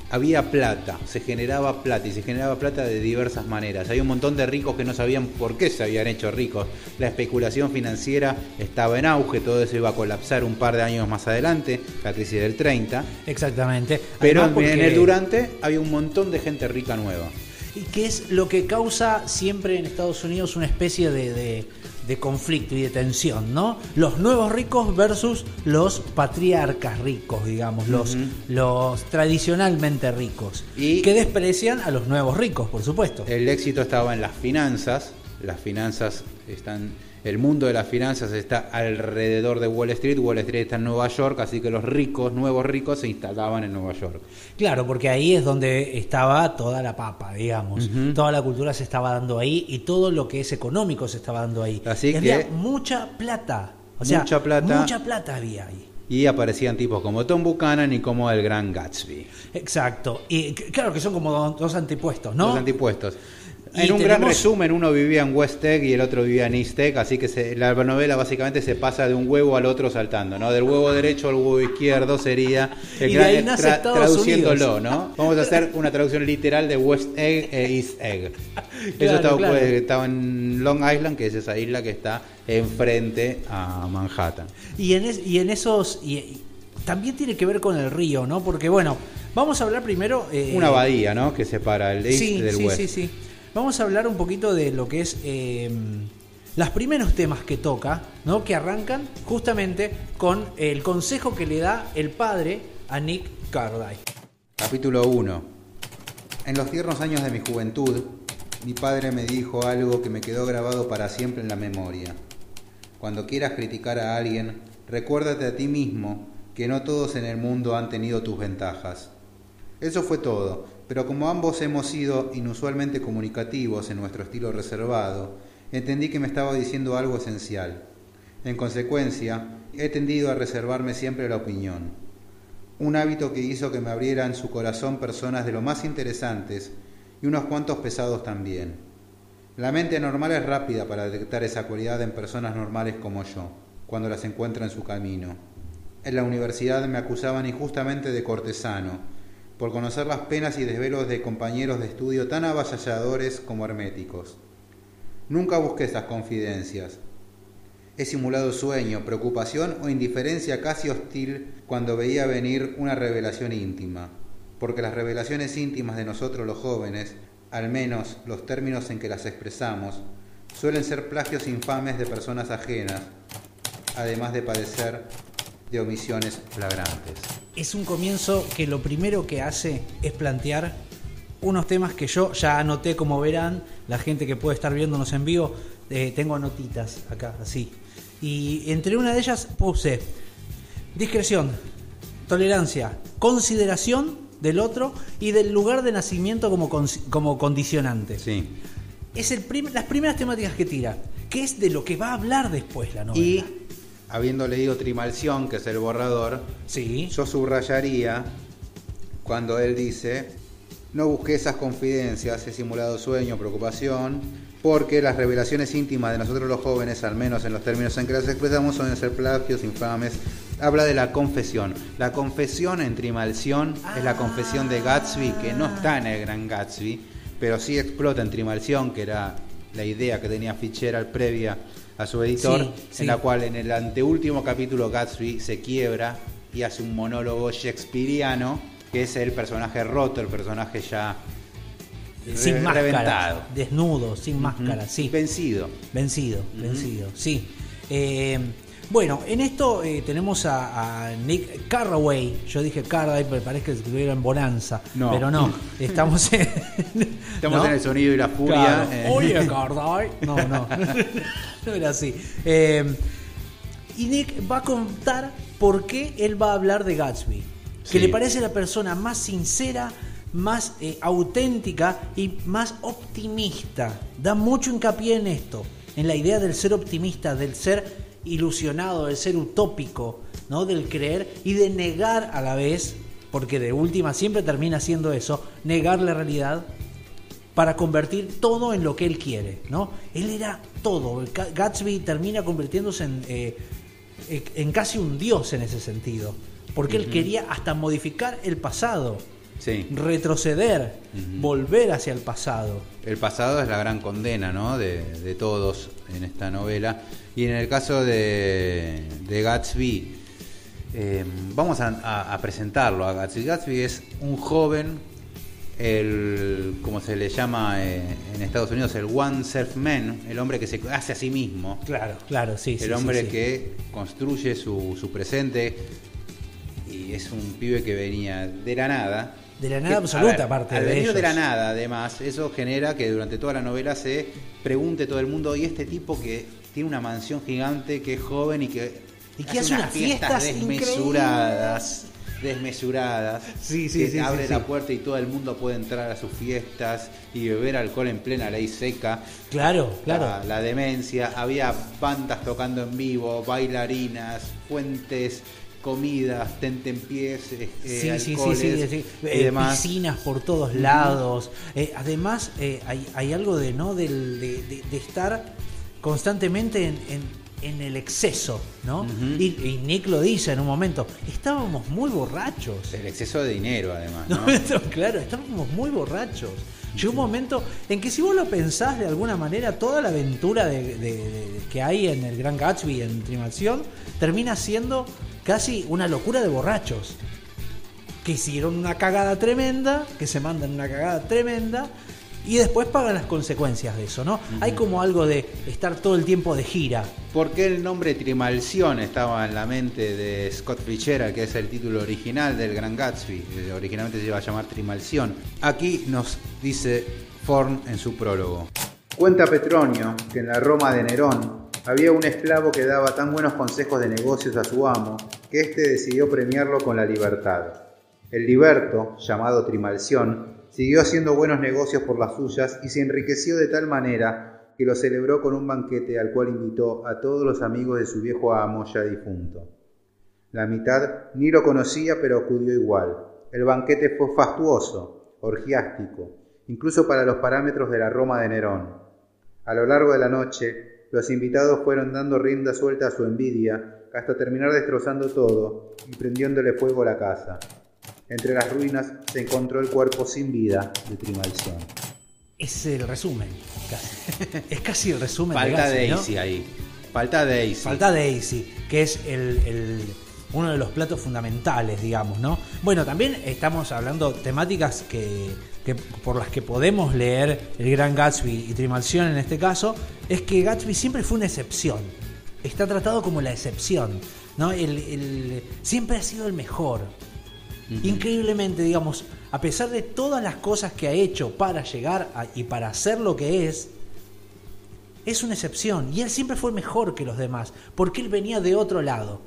Había plata, se generaba plata y se generaba plata de diversas maneras. Hay un montón de ricos que no sabían por qué se habían hecho ricos. La especulación financiera estaba en auge, todo eso iba a colapsar un par de años más adelante, la crisis del 30. Exactamente. Pero Además, en el durante había un montón de gente rica nueva. Y que es lo que causa siempre en Estados Unidos una especie de, de- de conflicto y de tensión, ¿no? Los nuevos ricos versus los patriarcas ricos, digamos, los, los tradicionalmente ricos. Y- que desprecian a los nuevos ricos, por supuesto. El éxito estaba en las finanzas. Las finanzas están. El mundo de las finanzas está alrededor de Wall Street. Wall Street está en Nueva York, así que los ricos, nuevos ricos, se instalaban en Nueva York. Claro, porque ahí es donde estaba toda la papa, digamos. Toda la cultura se estaba dando ahí y todo lo que es económico se estaba dando ahí. Así Y había que- mucha plata. O sea, Mucha plata. Mucha plata había ahí. Y aparecían tipos como Tom Buchanan y como el Gran Gatsby. Exacto. Y claro que son como do- dos antipuestos, ¿no? Los antipuestos. Y En un gran resumen, uno vivía en West Egg y el otro vivía en East Egg, así que se- la novela básicamente se pasa de un huevo al otro saltando, ¿no? Del huevo derecho al huevo izquierdo sería el Y de gran- ahí nace Estados traduciéndolo, Unidos. ¿no? Vamos a hacer una traducción literal de West Egg e East Egg. Eso Claro, estaba, claro. pues, estaba en Long Island, que es esa isla que está enfrente a Manhattan. Y en, es- y en esos. Y, también tiene que ver con el río, ¿no? Porque, bueno, vamos a hablar primero. eh, Una abadía, ¿no? Que separa el East sí, del sí, West. sí, sí. Vamos a hablar un poquito de lo que es. Eh, los primeros temas que toca, ¿no? Que arrancan justamente con el consejo que le da el padre a Nick Cartwright. Capítulo 1. En los tiernos años de mi juventud, mi padre me dijo algo que me quedó grabado para siempre en la memoria. Cuando quieras criticar a alguien, recuérdate a ti mismo que no todos en el mundo han tenido tus ventajas. Eso fue todo, pero como ambos hemos sido inusualmente comunicativos en nuestro estilo reservado, entendí que me estaba diciendo algo esencial. En consecuencia, he tendido a reservarme siempre la opinión. Un hábito que hizo que me abrieran su corazón personas de lo más interesantes y unos cuantos pesados también. La mente normal es rápida para detectar esa cualidad en personas normales como yo, cuando las encuentra en su camino. En la universidad me acusaban injustamente de cortesano, por conocer las penas y desvelos de compañeros de estudio tan avasalladores como herméticos. Nunca busqué esas confidencias. He simulado sueño, preocupación o indiferencia casi hostil cuando veía venir una revelación íntima porque las revelaciones íntimas de nosotros los jóvenes, al menos los términos en que las expresamos, suelen ser plagios infames de personas ajenas, además de padecer de omisiones flagrantes. Es un comienzo que lo primero que hace es plantear unos temas que yo ya anoté, como verán, la gente que puede estar viéndonos en vivo, eh, tengo notitas acá, así. Y entre una de ellas puse discreción, tolerancia, consideración del otro y del lugar de nacimiento como, como condicionante. Sí. Es el las primeras temáticas que tira, que es de lo que va a hablar después la novela. Y habiendo leído Trimalción, que es el borrador, sí. yo subrayaría cuando él dice, no busqué esas confidencias, he simulado sueño, preocupación, porque las revelaciones íntimas de nosotros los jóvenes, al menos en los términos en que las expresamos, son ser plagios, infames, habla de la confesión. La confesión en Trimalción es la confesión de Gatsby, que no está en el Gran Gatsby, pero sí explota en Trimalción, que era la idea que tenía Fitzgerald previa a su editor, en la cual en el anteúltimo capítulo Gatsby se quiebra y hace un monólogo shakespeariano, que es el personaje roto, el personaje ya sin máscara, desnudo, sin máscara, sí. Vencido. Vencido, vencido, sí. Eh, bueno, en esto eh, tenemos a, Nick Carraway. Yo dije Carraway, pero parece que estuviera en Bonanza. Pero no, estamos en. Estamos en el sonido y la furia. Eh. Oye, Carraway. No, no. no era así. Eh, y Nick va a contar por qué él va a hablar de Gatsby. Que le parece la persona más sincera, más auténtica y más optimista. Da mucho hincapié en esto, en la idea del ser optimista, del ser ilusionado, del ser utópico, ¿no? Del creer y de negar a la vez, porque de última siempre termina siendo eso, negar la realidad para convertir todo en lo que él quiere, ¿no? Él era todo. Gatsby termina convirtiéndose en, eh, en casi un dios en ese sentido, porque él quería hasta modificar el pasado. Retroceder, volver hacia el pasado. El pasado es la gran condena, ¿no? De, de todos en esta novela. Y en el caso de, Gatsby, eh, vamos a, presentarlo a Gatsby. Gatsby es un joven, el, como se le llama eh, en Estados Unidos, el one self man, el hombre que se hace a sí mismo. Claro, claro, sí. El hombre que construye su, su presente y es un pibe que venía de la nada de la nada absoluta, aparte al de venir de la nada, además, eso genera que durante toda la novela se pregunte todo el mundo, ¿y este tipo que tiene una mansión gigante, que es joven y que, y que hace, unas fiestas, desmesuradas? desmesuradas. Sí, sí, que abre la puerta y todo el mundo puede entrar a sus fiestas y beber alcohol en plena ley seca. Claro, claro. La, demencia, había bandas tocando en vivo, bailarinas, fuentes comidas, tentempiés, eh, sí, alcoholes sí, sí, sí, y demás. piscinas por todos lados. Eh, además, eh, hay, hay, algo de no Del, de, de, estar constantemente en, en, el exceso, ¿no? y, Nick lo dice en un momento, estábamos muy borrachos. El exceso de dinero, además. ¿no? claro, estábamos muy borrachos. Llegó un momento en que si vos lo pensás de alguna manera, toda la aventura de, que hay en el Gran Gatsby, en Trimación, termina siendo casi una locura de borrachos. Que hicieron una cagada tremenda, que se mandan una cagada tremenda y después pagan las consecuencias de eso, ¿no? Hay como algo de estar todo el tiempo de gira. ¿Por qué el nombre Trimalción estaba en la mente de Scott Fitzgerald, que es el título original del Gran Gatsby? Eh, originalmente se iba a llamar Trimalción. Aquí nos dice Forn en su prólogo. Cuenta Petronio que en la Roma de Nerón había un esclavo que daba tan buenos consejos de negocios a su amo que éste decidió premiarlo con la libertad. El liberto, llamado Trimalción, siguió haciendo buenos negocios por las suyas y se enriqueció de tal manera que lo celebró con un banquete al cual invitó a todos los amigos de su viejo amo ya difunto. La mitad ni lo conocía pero acudió igual. El banquete fue fastuoso, orgiástico, incluso para los parámetros de la Roma de Nerón. A lo largo de la noche, los invitados fueron dando rienda suelta a su envidia hasta terminar destrozando todo y prendiéndole fuego a la casa. Entre las ruinas se encontró el cuerpo sin vida de Trimalción. Es el resumen, casi. es casi el resumen Falta de. Daisy ahí. Falta Daisy. Falta Daisy, que es el, el- uno de los platos fundamentales, digamos, ¿no? Bueno, también estamos hablando temáticas que, que por las que podemos leer el gran Gatsby y Trimalción en este caso, es que Gatsby siempre fue una excepción. Está tratado como la excepción, ¿no? El, el- siempre ha sido el mejor. Increíblemente, digamos, a pesar de todas las cosas que ha hecho para llegar a- y para hacer lo que es, es una excepción. Y él siempre fue mejor que los demás, porque él venía de otro lado.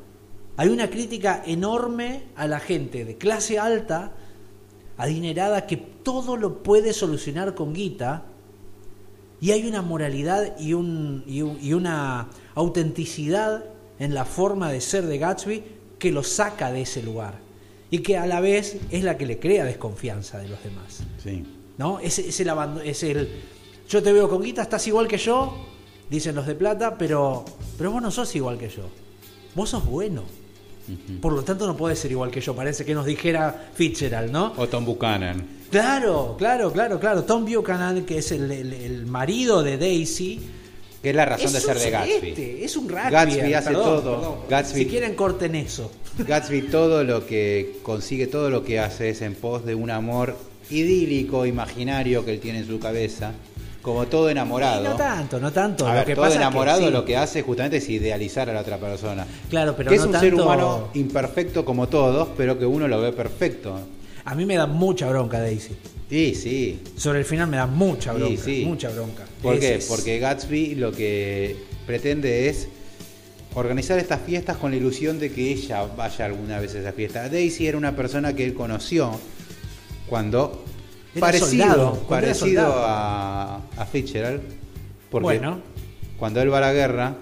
Hay una crítica enorme a la gente de clase alta, adinerada, que todo lo puede solucionar con guita. Y hay una moralidad y, un, y, un- y una autenticidad en la forma de ser de Gatsby que lo saca de ese lugar. Y que a la vez es la que le crea desconfianza de los demás. Sí. ¿No? Es, es el es el yo te veo con guita, estás igual que yo, dicen los de plata, pero pero vos no sos igual que yo. Vos sos bueno. Por lo tanto no podés ser igual que yo, parece que nos dijera Fitzgerald, ¿no? O Tom Buchanan. Claro, claro, claro, claro. Tom Buchanan, que es el, el- el marido de Daisy. Que es la razón es de ser de Gatsby. Es un rugby. Gatsby hace perdón, todo. perdón. Gatsby- Si quieren, corten eso. Gatsby todo lo que consigue, todo lo que hace es en pos de un amor idílico, imaginario que él tiene en su cabeza, como todo enamorado. Y no tanto, no tanto. A lo ver, que todo pasa es que enamorado sí. lo que hace justamente es idealizar a la otra persona. Claro, pero que no es un tanto... ser humano imperfecto como todos, pero que uno lo ve perfecto. A mí me da mucha bronca Daisy. Sí, sí. Sobre el final me da mucha Sí, bronca. sí. Mucha bronca. ¿Por Es- qué? es- Porque Gatsby lo que pretende es organizar estas fiestas con la ilusión de que ella vaya alguna vez a esa fiesta. Daisy era una persona que él conoció cuando Era parecido, soldado, parecido a, a Fitzgerald, porque Bueno. cuando él va a la guerra,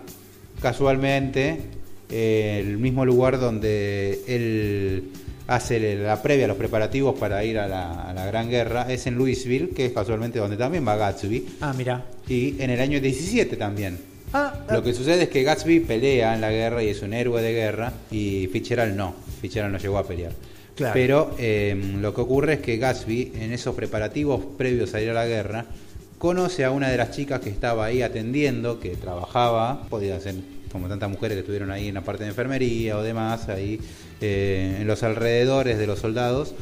casualmente eh, el mismo lugar donde él hace la previa, los preparativos para ir a la, a la Gran Guerra, es en Louisville, que es casualmente donde también va Gatsby. Ah, mira. Y en el año 17 también. Ah, ah, Lo que sucede es que Gatsby pelea en la guerra y es un héroe de guerra y Fitzgerald no. Fitzgerald no llegó a pelear. Claro. Pero eh, lo que ocurre es que Gatsby, en esos preparativos previos a ir a la guerra, conoce a una de las chicas que estaba ahí atendiendo, que trabajaba, podía ser como tantas mujeres que estuvieron ahí en la parte de enfermería o demás, ahí eh, en los alrededores de los soldados.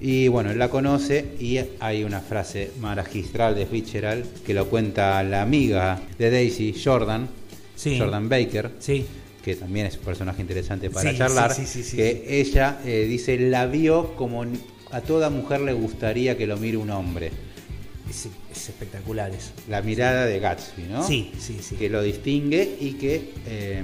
Y bueno, él la conoce y hay una frase magistral de Fitzgerald que lo cuenta la amiga de Daisy, Jordan, Sí. Jordan Baker, Sí. que también es un personaje interesante para Sí, charlar, que ella eh, dice, la vio como a toda mujer le gustaría que lo mire un hombre. Es, es espectacular eso. La mirada de Gatsby, ¿no? Sí, sí, sí. Que lo distingue y que eh,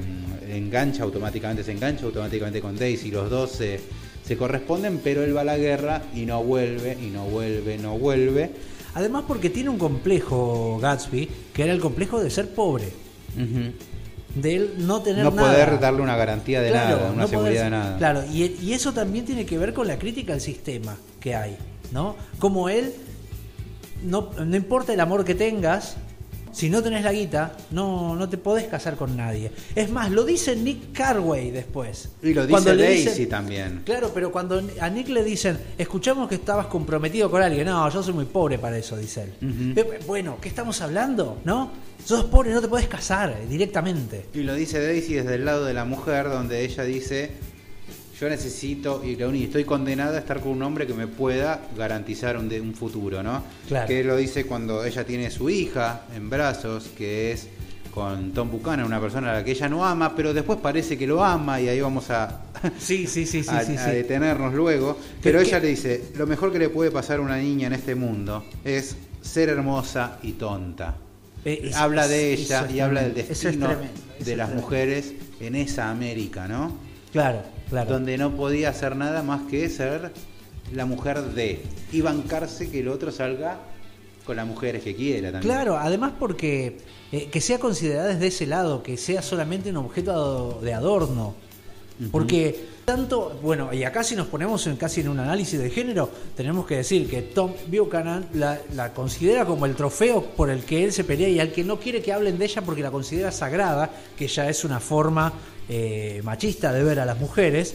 engancha automáticamente, se engancha automáticamente con Daisy. Los dos se, se corresponden, pero él va a la guerra y no vuelve, y no vuelve, no vuelve. Además porque tiene un complejo Gatsby, que era el complejo de ser pobre. De él no tener No nada. poder darle una garantía de Claro, nada, una no seguridad poder- de nada. Claro, y, y eso también tiene que ver con la crítica al sistema que hay, ¿no? Como él, no, no importa el amor que tengas, si no tenés la guita, no, no te podés casar con nadie. Es más, lo dice Nick Carway después. Y lo dice Cuando Daisy dicen- también. Claro, pero cuando a Nick le dicen, escuchamos que estabas comprometido con alguien, no, yo soy muy pobre para eso, dice él. Bueno, ¿qué estamos hablando? ¿No? Sos pobre, no te podés casar directamente. Y lo dice Daisy desde el lado de la mujer, donde ella dice, yo necesito, y lo único, estoy condenada a estar con un hombre que me pueda garantizar un, de- un futuro, ¿no? Claro. Que lo dice cuando ella tiene su hija en brazos, que es con Tom Buchanan, una persona a la que ella no ama, pero después parece que lo ama y ahí vamos a, Sí, sí, sí, sí, a- sí, a detenernos luego. Pero ¿Qué- ella le dice, lo mejor que le puede pasar a una niña en este mundo es ser hermosa y tonta. Eh, habla de ella y habla del es destino de las mujeres en esa América, ¿no? Claro, claro. Donde no podía hacer nada más que ser la mujer de y bancarse que el otro salga con las mujeres que quiera también. Claro, además porque eh, que sea considerada desde ese lado, que sea solamente un objeto de adorno. Porque tanto, bueno, y acá si nos ponemos en, casi en un análisis de género, tenemos que decir que Tom Buchanan la, la considera como el trofeo por el que él se pelea y al que no quiere que hablen de ella porque la considera sagrada, que ya es una forma eh, machista de ver a las mujeres.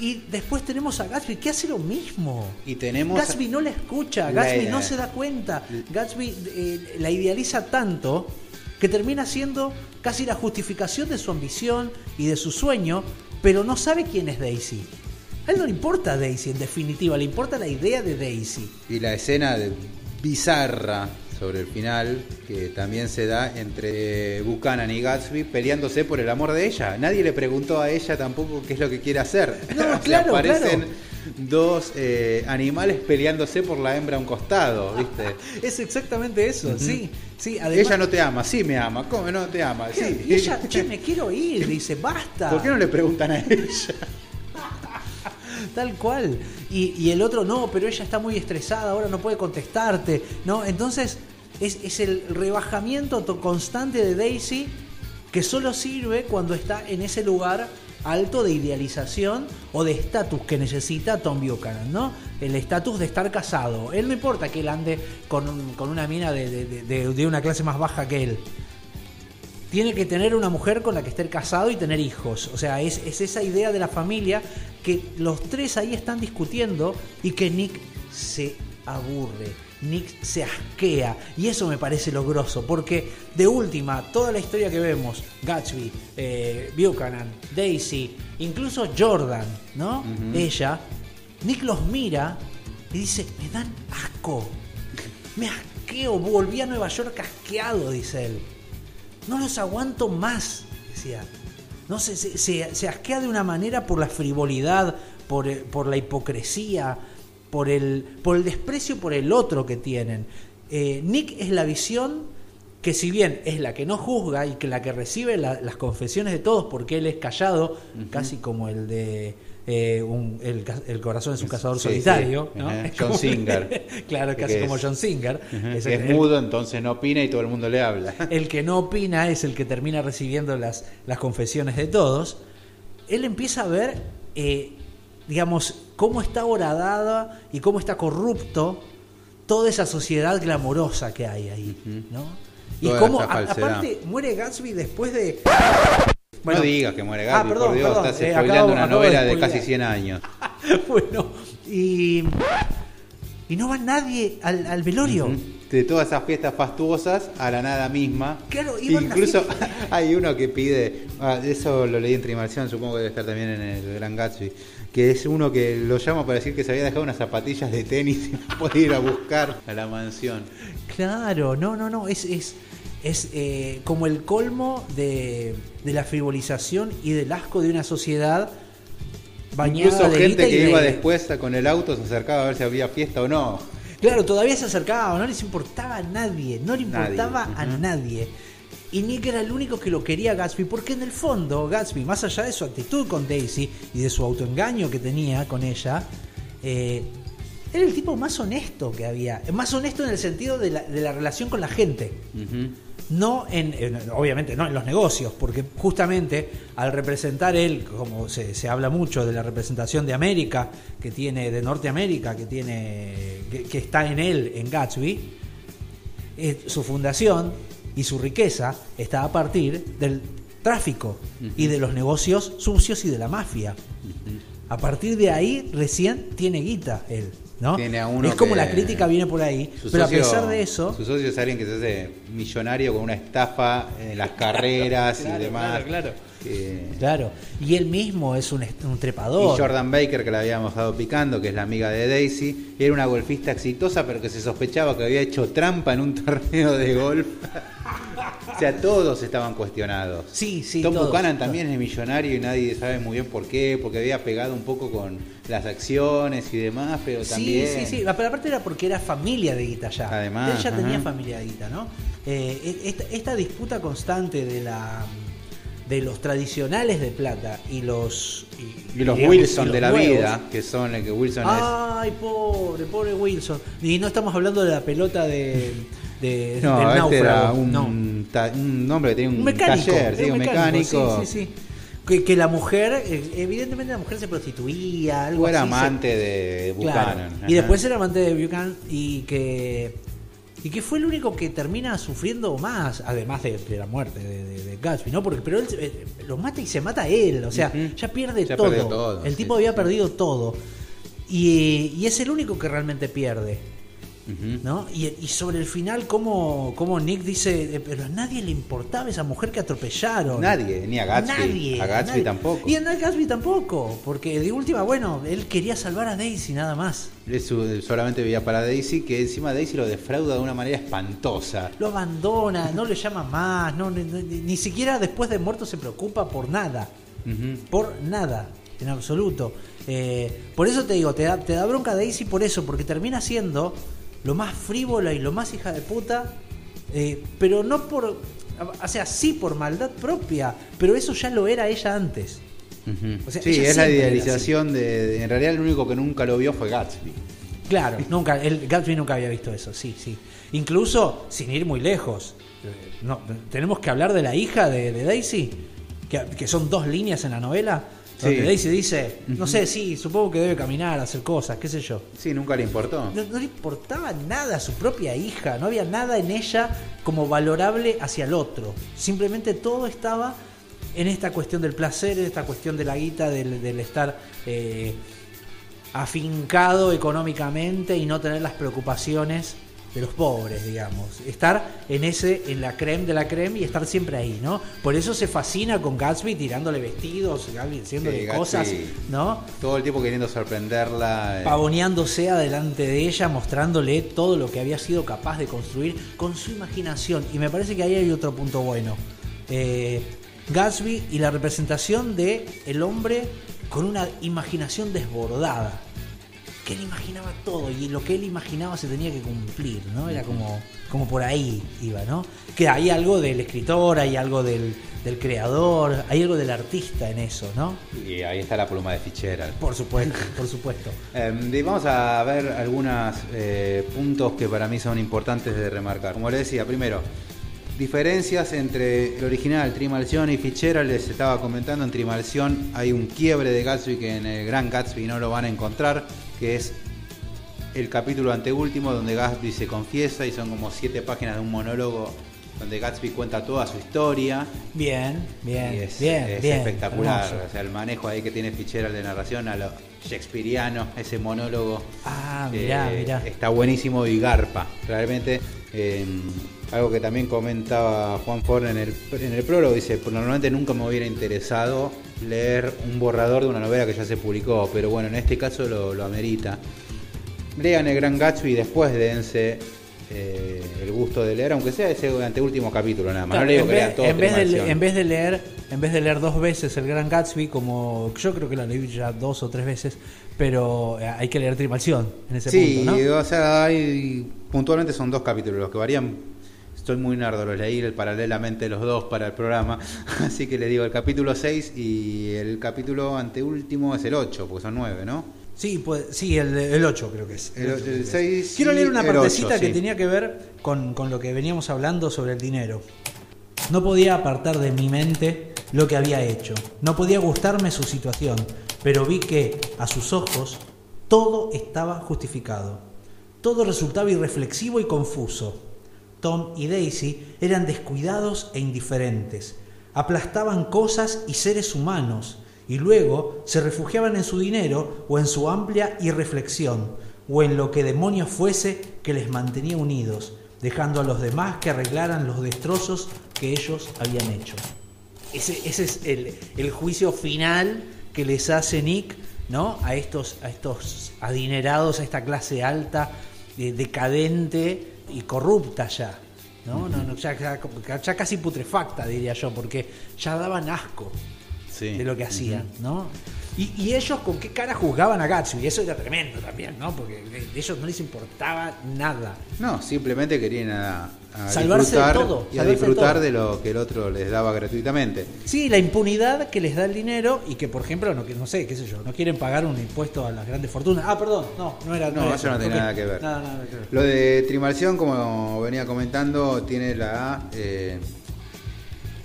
Y después tenemos a Gatsby que hace lo mismo. Y tenemos Gatsby no la escucha, La- Gatsby no se da cuenta. Gatsby eh, la idealiza tanto que termina siendo casi la justificación de su ambición y de su sueño, pero no sabe quién es Daisy. A él no le importa Daisy, en definitiva, le importa la idea de Daisy. Y la escena de bizarra sobre el final, que también se da entre Buchanan y Gatsby peleándose por el amor de ella. Nadie le preguntó a ella tampoco qué es lo que quiere hacer. No, O sea, claro, parecen claro. dos eh, animales peleándose por la hembra a un costado, ¿viste? Es exactamente eso, sí. sí además, Ella no te ama, sí me ama, ¿cómo no te ama? Sí. Y ella, che, me quiero ir, dice, basta. ¿Por qué no le preguntan a ella? Tal cual. Y, y el otro, no, pero ella está muy estresada, ahora no puede contestarte. ¿no? Entonces, es, el rebajamiento to- constante de Daisy que solo sirve cuando está en ese lugar alto de idealización o de estatus que necesita Tom Buchanan, ¿no? El estatus de estar casado. Él no importa que él ande con, un- con una mina de- una clase más baja que él tiene que tener una mujer con la que esté casado y tener hijos. O sea, es esa idea de la familia que los tres ahí están discutiendo y que Nick se aburre. Nick se asquea. Y eso me parece lo grosso. Porque de última, toda la historia que vemos, Gatsby, eh, Buchanan, Daisy, incluso Jordan, ¿no? Ella, Nick los mira y dice, me dan asco. Me asqueo. Volví a Nueva York asqueado, dice él. No los aguanto más, decía. No se, se, se- asquea de una manera por la frivolidad, por, eh, por la hipocresía, por el, por el desprecio por el otro que tienen. Eh, Nick es la visión que si bien es la que no juzga y que la que recibe la- las confesiones de todos porque él es callado, casi como el de eh, un- el, corazón es un cazador Sí, solitario, John Singer. claro, casi es- como John Singer. El- es el- mudo, entonces no opina y todo el mundo le habla. el que no opina es el que termina recibiendo las, las confesiones de todos, él empieza a ver, eh, digamos, cómo está horadada y cómo está corrupto toda esa sociedad glamorosa que hay ahí, ¿no? Y Toda cómo, a- aparte, muere Gatsby después de... no digas que muere Ah, Gatsby, perdón, por Dios, perdón, estás eh, acabo- una acabo novela de, casi 100 años. bueno, y... Y no va nadie al, al velorio. De todas esas fiestas fastuosas a la nada misma. Claro, Incluso hay uno que pide, ah, eso lo leí en Trimarción, supongo que debe estar también en el Gran Gatsby, que es uno que lo llama para decir que se había dejado unas zapatillas de tenis y no puede ir a buscar a la mansión. Claro, no, no, no, es, es, es eh, como el colmo de, de la frivolización y del asco de una sociedad bañada Incluso de gente que de- iba después con el auto se acercaba a ver si había fiesta o no. Claro, todavía se acercaba, no les importaba a nadie, no le Nadie, importaba a nadie. Y Nick era el único que lo quería a Gatsby, porque en el fondo Gatsby, más allá de su actitud con Daisy y de su autoengaño que tenía con ella, eh, era el tipo más honesto que había. Más honesto en el sentido de la, de la relación con la gente. No en, en- obviamente, no en los negocios, porque justamente al representar él, como se, se habla mucho de la representación de América, que tiene, de Norteamérica, que tiene, que, que está en él, en Gatsby, eh, su fundación y su riqueza está a partir del tráfico y de los negocios sucios y de la mafia. A partir de ahí recién tiene guita él, ¿no? Tiene a uno es como que- la crítica viene por ahí, pero socio- a pesar de eso, Su socio es alguien que se hace millonario con una estafa en las carreras Claro, y demás. claro, claro. que- Claro, y él mismo es un, un Y trepador. Jordan Baker, que la habíamos dado picando, que es la amiga de Daisy, era una golfista exitosa, pero que se sospechaba que había hecho trampa en un torneo de golf. Sea, todos estaban cuestionados. Sí, sí. Tom todos, Buchanan todos. también es millonario y nadie sabe muy bien por qué, porque había pegado un poco con las acciones y demás, pero también... Sí, sí, sí. Pero aparte era porque era familia de Guita ya. Además, Él ya tenía familia de Guita, ¿no? Eh, esta, esta disputa constante de la de los tradicionales de plata y los Y los digamos, Wilson y los de la nuevos. vida, que son el que Wilson Ay, pobre, pobre Wilson. Y no estamos hablando de la pelota de, de-. No, del este náufrago. era un, no. ta- un hombre que tenía un, mecánico, taller, sí, un mecánico. Sí, sí, sí. Que, que la mujer, eh, evidentemente la mujer se prostituía, algo O era así, se- amante de Claro. Buchanan. Y después era amante de Buchanan y que y que fue el único que termina sufriendo más, además de, de la muerte de, de- de Gatsby, ¿no? Porque pero él eh, lo mata y se mata él, o sea, ya pierde Ya todo. el sí, tipo había sí. perdido todo. Y, y es el único que realmente pierde. ¿No? Y, y sobre el final, como, como Nick dice, eh, pero a nadie le importaba esa mujer que atropellaron. Nadie, ni a Gatsby. Nadie, a Gatsby nadie. tampoco. Y a Gatsby tampoco, porque de última, bueno, él quería salvar a Daisy nada más. Su- solamente veía para Daisy, que encima Daisy lo defrauda de una manera espantosa. Lo abandona, no le llama más, no, ni, siquiera después de muerto se preocupa por nada. Por nada, en absoluto. Eh, por eso te digo, te da, te da bronca Daisy por eso, porque termina siendo lo más frívola y lo más hija de puta, eh, pero no por. O sea, sí por maldad propia, pero eso ya lo era ella antes. O sea, sí, ella es la idealización de, de- En realidad, el único que nunca lo vio fue Gatsby. Claro, nunca, el Gatsby nunca había visto eso, sí, sí. Incluso sin ir muy lejos. eh, No, tenemos que hablar de la hija de, de Daisy, que, que son dos líneas en la novela. Donde Sí. Daisy dice, no sé, sí, supongo que debe caminar, hacer cosas, qué sé yo. Sí, nunca le importó. No, no le importaba nada a su propia hija, no había nada en ella como valorable hacia el otro. Simplemente todo estaba en esta cuestión del placer, en esta cuestión de la guita, del, del estar eh, afincado económicamente y no tener las preocupaciones de los pobres, digamos. Estar en ese, en la creme de la creme y estar siempre ahí, ¿no? Por eso se fascina con Gatsby tirándole vestidos, Gatsby haciéndole Sí, Gatsby cosas, ¿no? Todo el tiempo queriendo sorprenderla. eh, pavoneándose adelante de ella, mostrándole todo lo que había sido capaz de construir con su imaginación. Y me parece que ahí hay otro punto bueno. Eh, Gatsby y la representación de el hombre con una imaginación desbordada. Que él imaginaba todo y lo que él imaginaba se tenía que cumplir, ¿no? Era como, como por ahí iba, ¿no? Que hay algo del escritor, hay algo del, del creador, hay algo del artista en eso, ¿no? Y ahí está la pluma de Fitzgerald. Por supuesto, por supuesto. Eh, y vamos a ver algunos puntos que para mí son importantes de remarcar. Como le decía, primero, diferencias entre el original Trimalción y Fitzgerald. Les estaba comentando, en Trimalción hay un quiebre de Gatsby que en el Gran Gatsby no lo van a encontrar, que es el capítulo anteúltimo donde Gatsby se confiesa y son como siete páginas de un monólogo donde Gatsby cuenta toda su historia. Bien, bien, Y es, bien, es bien, espectacular. hermoso. O sea, el manejo ahí que tiene Fitzgerald de narración a lo shakespeariano, ese monólogo. Ah, mirá, eh, mirá. Está buenísimo y garpa. Realmente, eh, algo que también comentaba Juan Ford en el, en el prólogo, dice, "Pues normalmente nunca me hubiera interesado leer un borrador de una novela que ya se publicó, pero bueno, en este caso lo, lo amerita. Lean el Gran Gatsby y después dense eh, el gusto de leer, aunque sea ese anteúltimo capítulo nada más. Claro, no le digo en, que lean vez, todo en vez de, en vez de leer, en vez de leer dos veces el Gran Gatsby, como yo creo que la leí ya dos o tres veces, pero eh, hay que leer Trimalción en ese Sí, punto, ¿no? o sea, hay, puntualmente son dos capítulos, los que varían. Estoy muy nardo, los leí paralelamente los dos para el programa, así que le digo el capítulo 6 y el capítulo anteúltimo es el 8, porque son 9, ¿no? Sí, pues, sí, el, el 8 creo que es. El, el 6 Quiero leer una partecita 8, que tenía que ver con, con lo que veníamos hablando sobre el dinero. No podía apartar de mi mente lo que había hecho. No podía gustarme su situación, pero vi que, a sus ojos, todo estaba justificado. Todo resultaba irreflexivo y confuso. Tom y Daisy eran descuidados e indiferentes. Aplastaban cosas y seres humanos y luego se refugiaban en su dinero o en su amplia irreflexión o en lo que demonios fuese que les mantenía unidos, dejando a los demás que arreglaran los destrozos que ellos habían hecho. Ese, es el, juicio final que les hace Nick ¿no? a, estos, a estos adinerados, a esta clase alta, eh, decadente y corrupta ya. ¿no? no, no ya, ya- ya casi putrefacta, diría yo, porque ya daban asco Sí. de lo que hacían, ¿no? Y, y ellos con qué cara juzgaban a Gatsby, eso era tremendo también, ¿no? Porque de, ellos no les importaba nada. No, simplemente querían a, a Salvarse de todo, y a de disfrutar de lo que el otro les daba gratuitamente. Sí, la impunidad que les da el dinero y que, por ejemplo, no, no sé, qué sé yo, no quieren pagar un impuesto a las grandes fortunas. Ah, perdón, no, no era No, era eso no tiene nada que ver. Nada, nada que ver. Lo de Trimarción, como venía comentando, tiene la eh,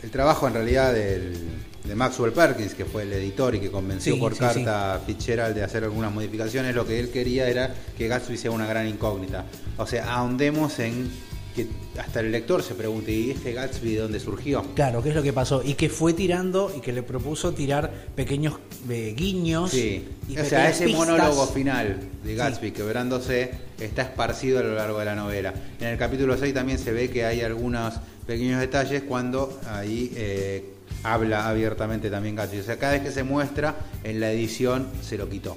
el trabajo en realidad del, de Maxwell Perkins, que fue el editor y que convenció Sí, por sí, carta a Fitzgerald de hacer algunas modificaciones. Lo que él quería era que Gatsby sea una gran incógnita. O sea, ahondemos en que hasta el lector se pregunte, ¿y este Gatsby de dónde surgió? Claro, ¿qué es lo que pasó? Y que fue tirando y que le propuso tirar pequeños eh, guiños. Sí, y o sea, ese pistas. monólogo final de Gatsby quebrándose está esparcido a lo largo de la novela. En el capítulo 6 también se ve que hay algunos pequeños detalles cuando ahí eh, habla abiertamente también Gatsby. O sea, cada vez que se muestra en la edición se lo quitó.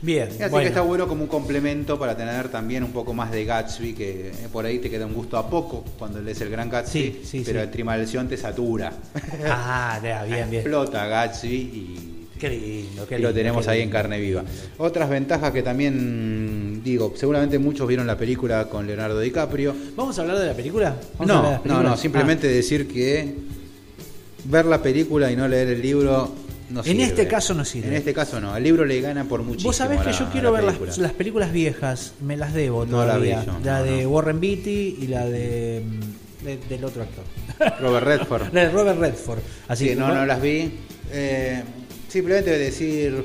Bien, Así bueno. que está bueno como un complemento para tener también un poco más de Gatsby, que eh, por ahí te queda un gusto a poco cuando lees el gran Gatsby, Sí, sí, pero sí. el Trimalción te satura. Ah, ya, bien, bien. Explota Gatsby y Qué lindo, qué y lo lindo, tenemos qué ahí en lindo. carne viva. Otras ventajas que también digo, seguramente muchos vieron la película con Leonardo DiCaprio. ¿Vamos a hablar de la película? ¿Vamos a hablar de No, no, no, simplemente decir que ver la película y no leer el libro no En sirve. este caso no sirve. En este caso no, al libro le gana por muchísimo. Vos sabés que la- yo quiero la ver las, película. las películas viejas, me las debo No la todavía. yo, la no, de no. Warren Beatty y la de, mm, de- del otro actor. Robert Redford. La de Robert Redford. Así Sí, que no, no las vi. Eh, simplemente decir,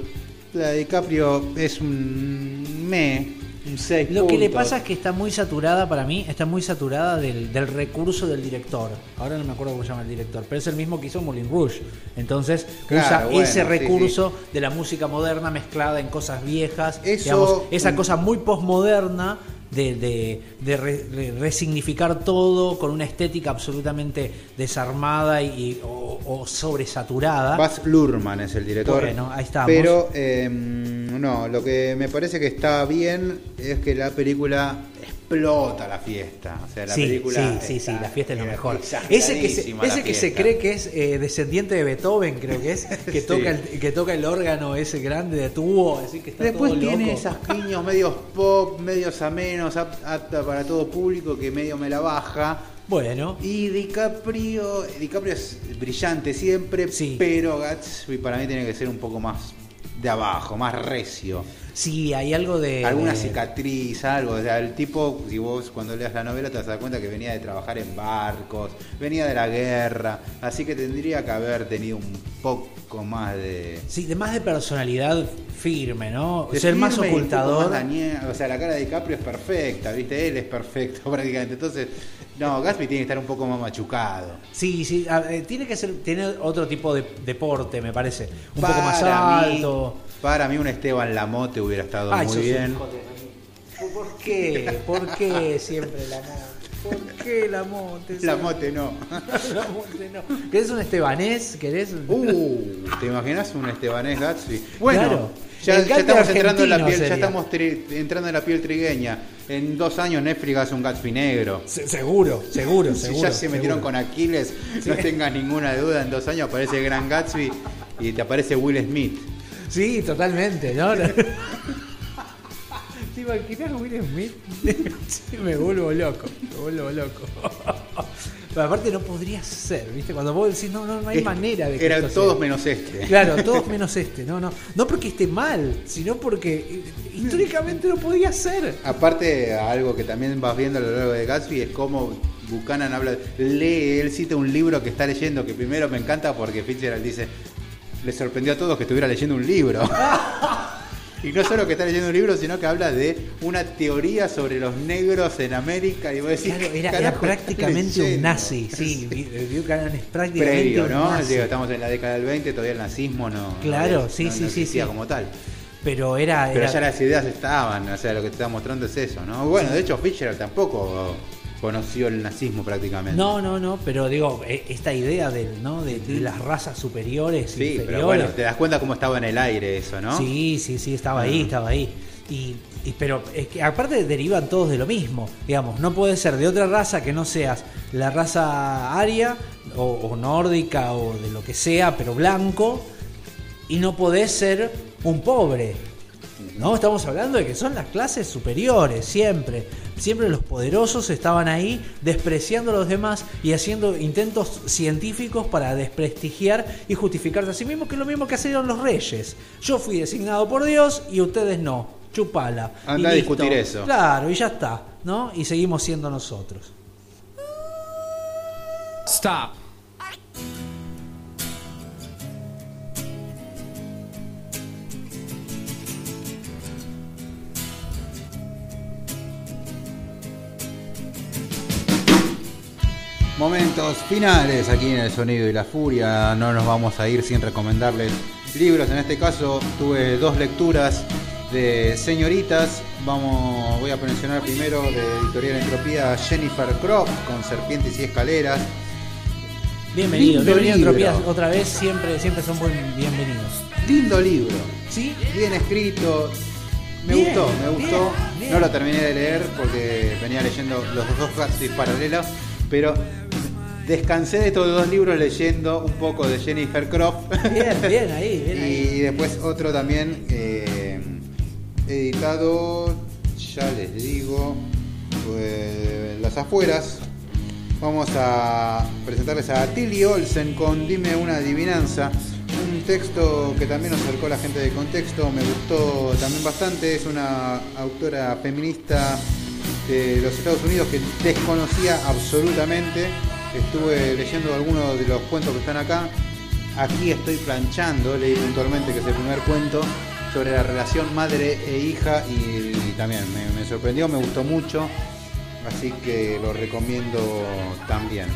la de DiCaprio es un me, un 6 Lo que le pasa es que está muy saturada para mí, está muy saturada del, del recurso del director. Ahora no me acuerdo cómo se llama el director, pero es el mismo que hizo Moulin Rouge. Entonces Claro, usa bueno, ese sí, recurso de la música moderna mezclada en cosas viejas, Eso- digamos, esa cosa muy postmoderna de, de- de re- de resignificar todo con una estética absolutamente desarmada y, o, o sobresaturada. Baz Luhrmann es el director. Bueno, ahí estamos. Pero eh, no, lo que me parece que está bien es que la película explota la fiesta. O sea, la sí, película. sí, sí, sí, la fiesta es lo mejor. exageradísima Ese que se, ese que se cree que es eh, descendiente de Beethoven, creo que es, que, Sí. toca el, que toca el órgano ese grande de tubo, así que está Después todo tiene loco. esas guiños medios pop, medios amenos, ap- apta para todo público, que medio me la baja. Bueno, Y DiCaprio, DiCaprio es brillante siempre, Sí. pero Gatsby para mí tiene que ser un poco más de abajo, más recio. Sí, hay algo de... Alguna cicatriz, algo. O sea, el tipo, si vos cuando leas la novela te vas a dar cuenta que venía de trabajar en barcos, venía de la guerra, así que tendría que haber tenido un poco más de. Sí, de más de personalidad firme, ¿no? de Ser más ocultador. más o sea, la cara de DiCaprio es perfecta, ¿viste? Él es perfecto prácticamente. Entonces, no, Gatsby tiene que estar un poco más machucado. Sí, sí, eh, tiene que ser, tiene otro tipo de deporte, me parece. Un poco más mí- alto. Para mí, un Esteban Lamote hubiera estado Ay, muy un bien. ¿Por qué? ¿Por qué siempre la mote? ¿Por qué la mote? Lamote no. La mote no. ¿Querés un estebanés? ¿Querés? Uh, ¿te imaginas un Estebanés Gatsby? Bueno, Claro. ya, estamos entrando en la piel, ya sería. estamos tri- entrando en la piel trigueña. En dos años Netflix hace un Gatsby negro. Se- seguro, seguro, si seguro. ya se metieron seguro. con Aquiles, no tengas ninguna duda, en dos años aparece el gran Gatsby y te aparece Will Smith. Sí, totalmente, ¿no? ¿Te imaginas Will Smith? Sí, me vuelvo loco, me vuelvo loco. Pero aparte no podría ser, ¿viste? Cuando vos decís, no, no, no hay Es- manera de que Eran esto todos sea. menos este. Claro, todos menos este, no, no. No porque esté mal, sino porque eh, históricamente no podía ser. Aparte, algo que también vas viendo a lo largo de Gatsby es cómo Buchanan habla, lee, él cita un libro que está leyendo, que primero me encanta porque Fitzgerald dice, le sorprendió a todos que estuviera leyendo un libro. y no solo que está leyendo un libro, sino que habla de una teoría sobre los negros en América. Y vos decís, Claro, "¿Qué era, prácticamente un leyendo?". nazi, sí. Buchanan es prácticamente Previo, un nazi. Digo, estamos en la década del 20, todavía el nazismo no, Claro, no, sí, no- sí, no sí, sí. como tal. Pero era. Pero era- ya las ideas estaban, o sea, lo que te está mostrando es eso, ¿no? Bueno, de hecho Fischer tampoco conoció el nazismo prácticamente. No, no, no, pero digo, e- esta idea del, ¿no? de, de las razas superiores, Sí, inferiores. pero bueno, te das cuenta cómo estaba en el aire eso, ¿no? Sí, sí, sí, estaba ahí, Ah. estaba ahí. Y, y- pero es que aparte derivan todos de lo mismo. Digamos, no puede ser de otra raza que no seas la raza aria o, o nórdica o de lo que sea, pero blanco. Y no podés ser un pobre. No, estamos hablando de que son las clases superiores, siempre. Siempre los poderosos estaban ahí despreciando a los demás y haciendo intentos científicos para desprestigiar y justificarse a sí mismos, que es lo mismo que hicieron los reyes. Yo fui designado por Dios y ustedes no. Chupala. Anda Y a listo. discutir eso. Claro, y ya está, ¿no? Y seguimos siendo nosotros. Stop. Momentos finales aquí en El Sonido y la Furia. No nos vamos a ir sin recomendarles libros. En este caso tuve dos lecturas de señoritas. Vamos, voy a mencionar primero de Editorial Entropía Jennifer Croft con Serpientes y Escaleras. Bienvenido, Lindo bienvenido libro. Entropía otra vez, siempre, siempre son buen, bienvenidos. Lindo libro. ¿Sí? Bien escrito. Me Bien, gustó, me gustó. bien, bien. No lo terminé de leer porque venía leyendo los dos casi paralelos, pero descansé de estos dos libros leyendo un poco de Jennifer Croft. Bien, bien ahí, bien ahí. y después otro también eh, editado, ya les digo, pues, Las afueras. Vamos a presentarles a Tilly Olsen con Dime una adivinanza. Un texto que también nos acercó a la gente de contexto, me gustó también bastante. Es una autora feminista de los Estados Unidos que desconocía absolutamente. Estuve leyendo algunos de los cuentos que están acá. Aquí estoy planchando, leí puntualmente que es el primer cuento sobre la relación madre e hija y, también me, sorprendió, me gustó mucho. Así que lo recomiendo también.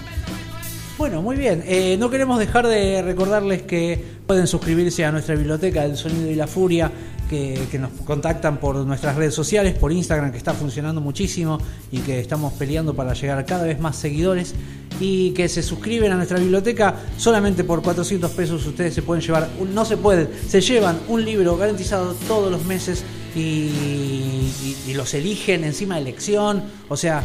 Bueno, muy bien. Eh, no queremos dejar de recordarles que pueden suscribirse a nuestra biblioteca del Sonido y la Furia, que, que nos contactan por nuestras redes sociales, por Instagram, que está funcionando muchísimo y que estamos peleando para llegar a cada vez más seguidores. Y que se suscriben a nuestra biblioteca solamente por 400 pesos. Ustedes se pueden llevar, un- no se pueden, se llevan un libro garantizado todos los meses y, y- y los eligen encima de elección. O sea,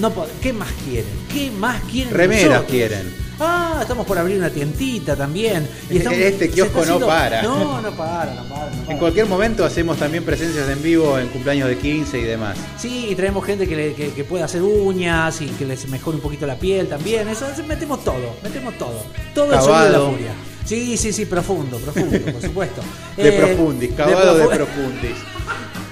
no, ¿qué más quieren? ¿Qué más quieren? Remeras quieren. Ah, estamos por abrir una tiendita también. estamos- Este se kiosco no para. No, no para, no para, no En para. cualquier momento hacemos también presencias en vivo en cumpleaños de 15 y demás. Sí, y traemos gente que, le- que, que pueda hacer uñas y que les mejore un poquito la piel también. Eso, metemos todo, metemos todo. Todo el sonido de la furia. Sí, sí, sí, profundo, profundo, por supuesto. De Eh, profundis, cavado de profu- profundis.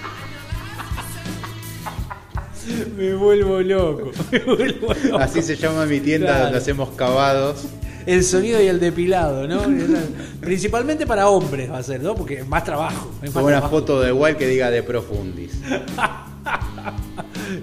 Me vuelvo loco. Me vuelvo loco. Así se llama mi tienda Claro. donde hacemos cavados. El sonido y el depilado, ¿no? Principalmente para hombres va a ser, ¿no? Porque es más trabajo. es más una foto de igual que diga de profundis.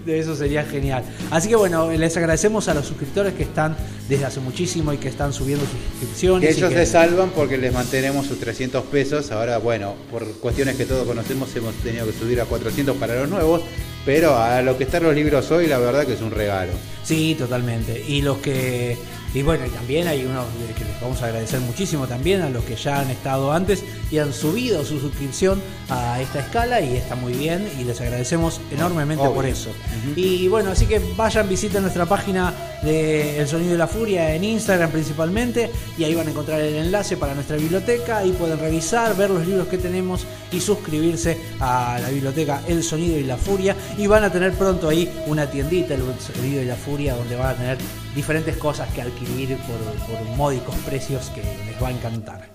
Eso sería genial. Así que bueno, les agradecemos a los suscriptores que están desde hace muchísimo y que están subiendo sus suscripciones. Que y ellos que- se salvan porque les mantenemos sus 300 pesos. Ahora, bueno, por cuestiones que todos conocemos, hemos tenido que subir a 400 para los nuevos. Pero a lo que están los libros hoy, la verdad que es un regalo. Sí, totalmente. Y los que. Y bueno, y también hay unos que les vamos a agradecer muchísimo también a los que ya han estado antes y han subido su suscripción a esta escala y está muy bien y les agradecemos enormemente Obvio. por eso. Y bueno, así que vayan, visiten nuestra página de El Sonido de la Furia en Instagram principalmente y ahí van a encontrar el enlace para nuestra biblioteca, ahí pueden revisar, ver los libros que tenemos y suscribirse a la biblioteca El Sonido y la Furia y van a tener pronto ahí una tiendita, El Sonido y la Furia, donde van a tener diferentes cosas que adquirir por, módicos precios que les va a encantar.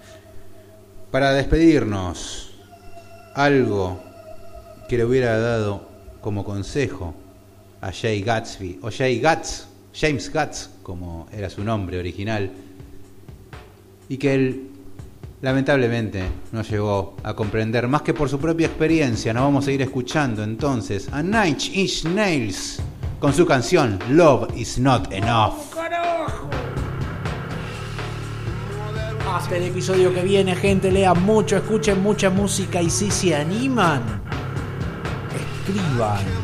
Para despedirnos, algo que le hubiera dado como consejo a Jay Gatsby, o Jay Gatz, James Gatz, como era su nombre original, y que él lamentablemente no llegó a comprender más que por su propia experiencia. Nos vamos a ir escuchando entonces a Nine Inch Nails con su canción Love is Not Enough. Hasta el episodio que viene, gente, lean mucho, escuchen mucha música y si se animan, escriban.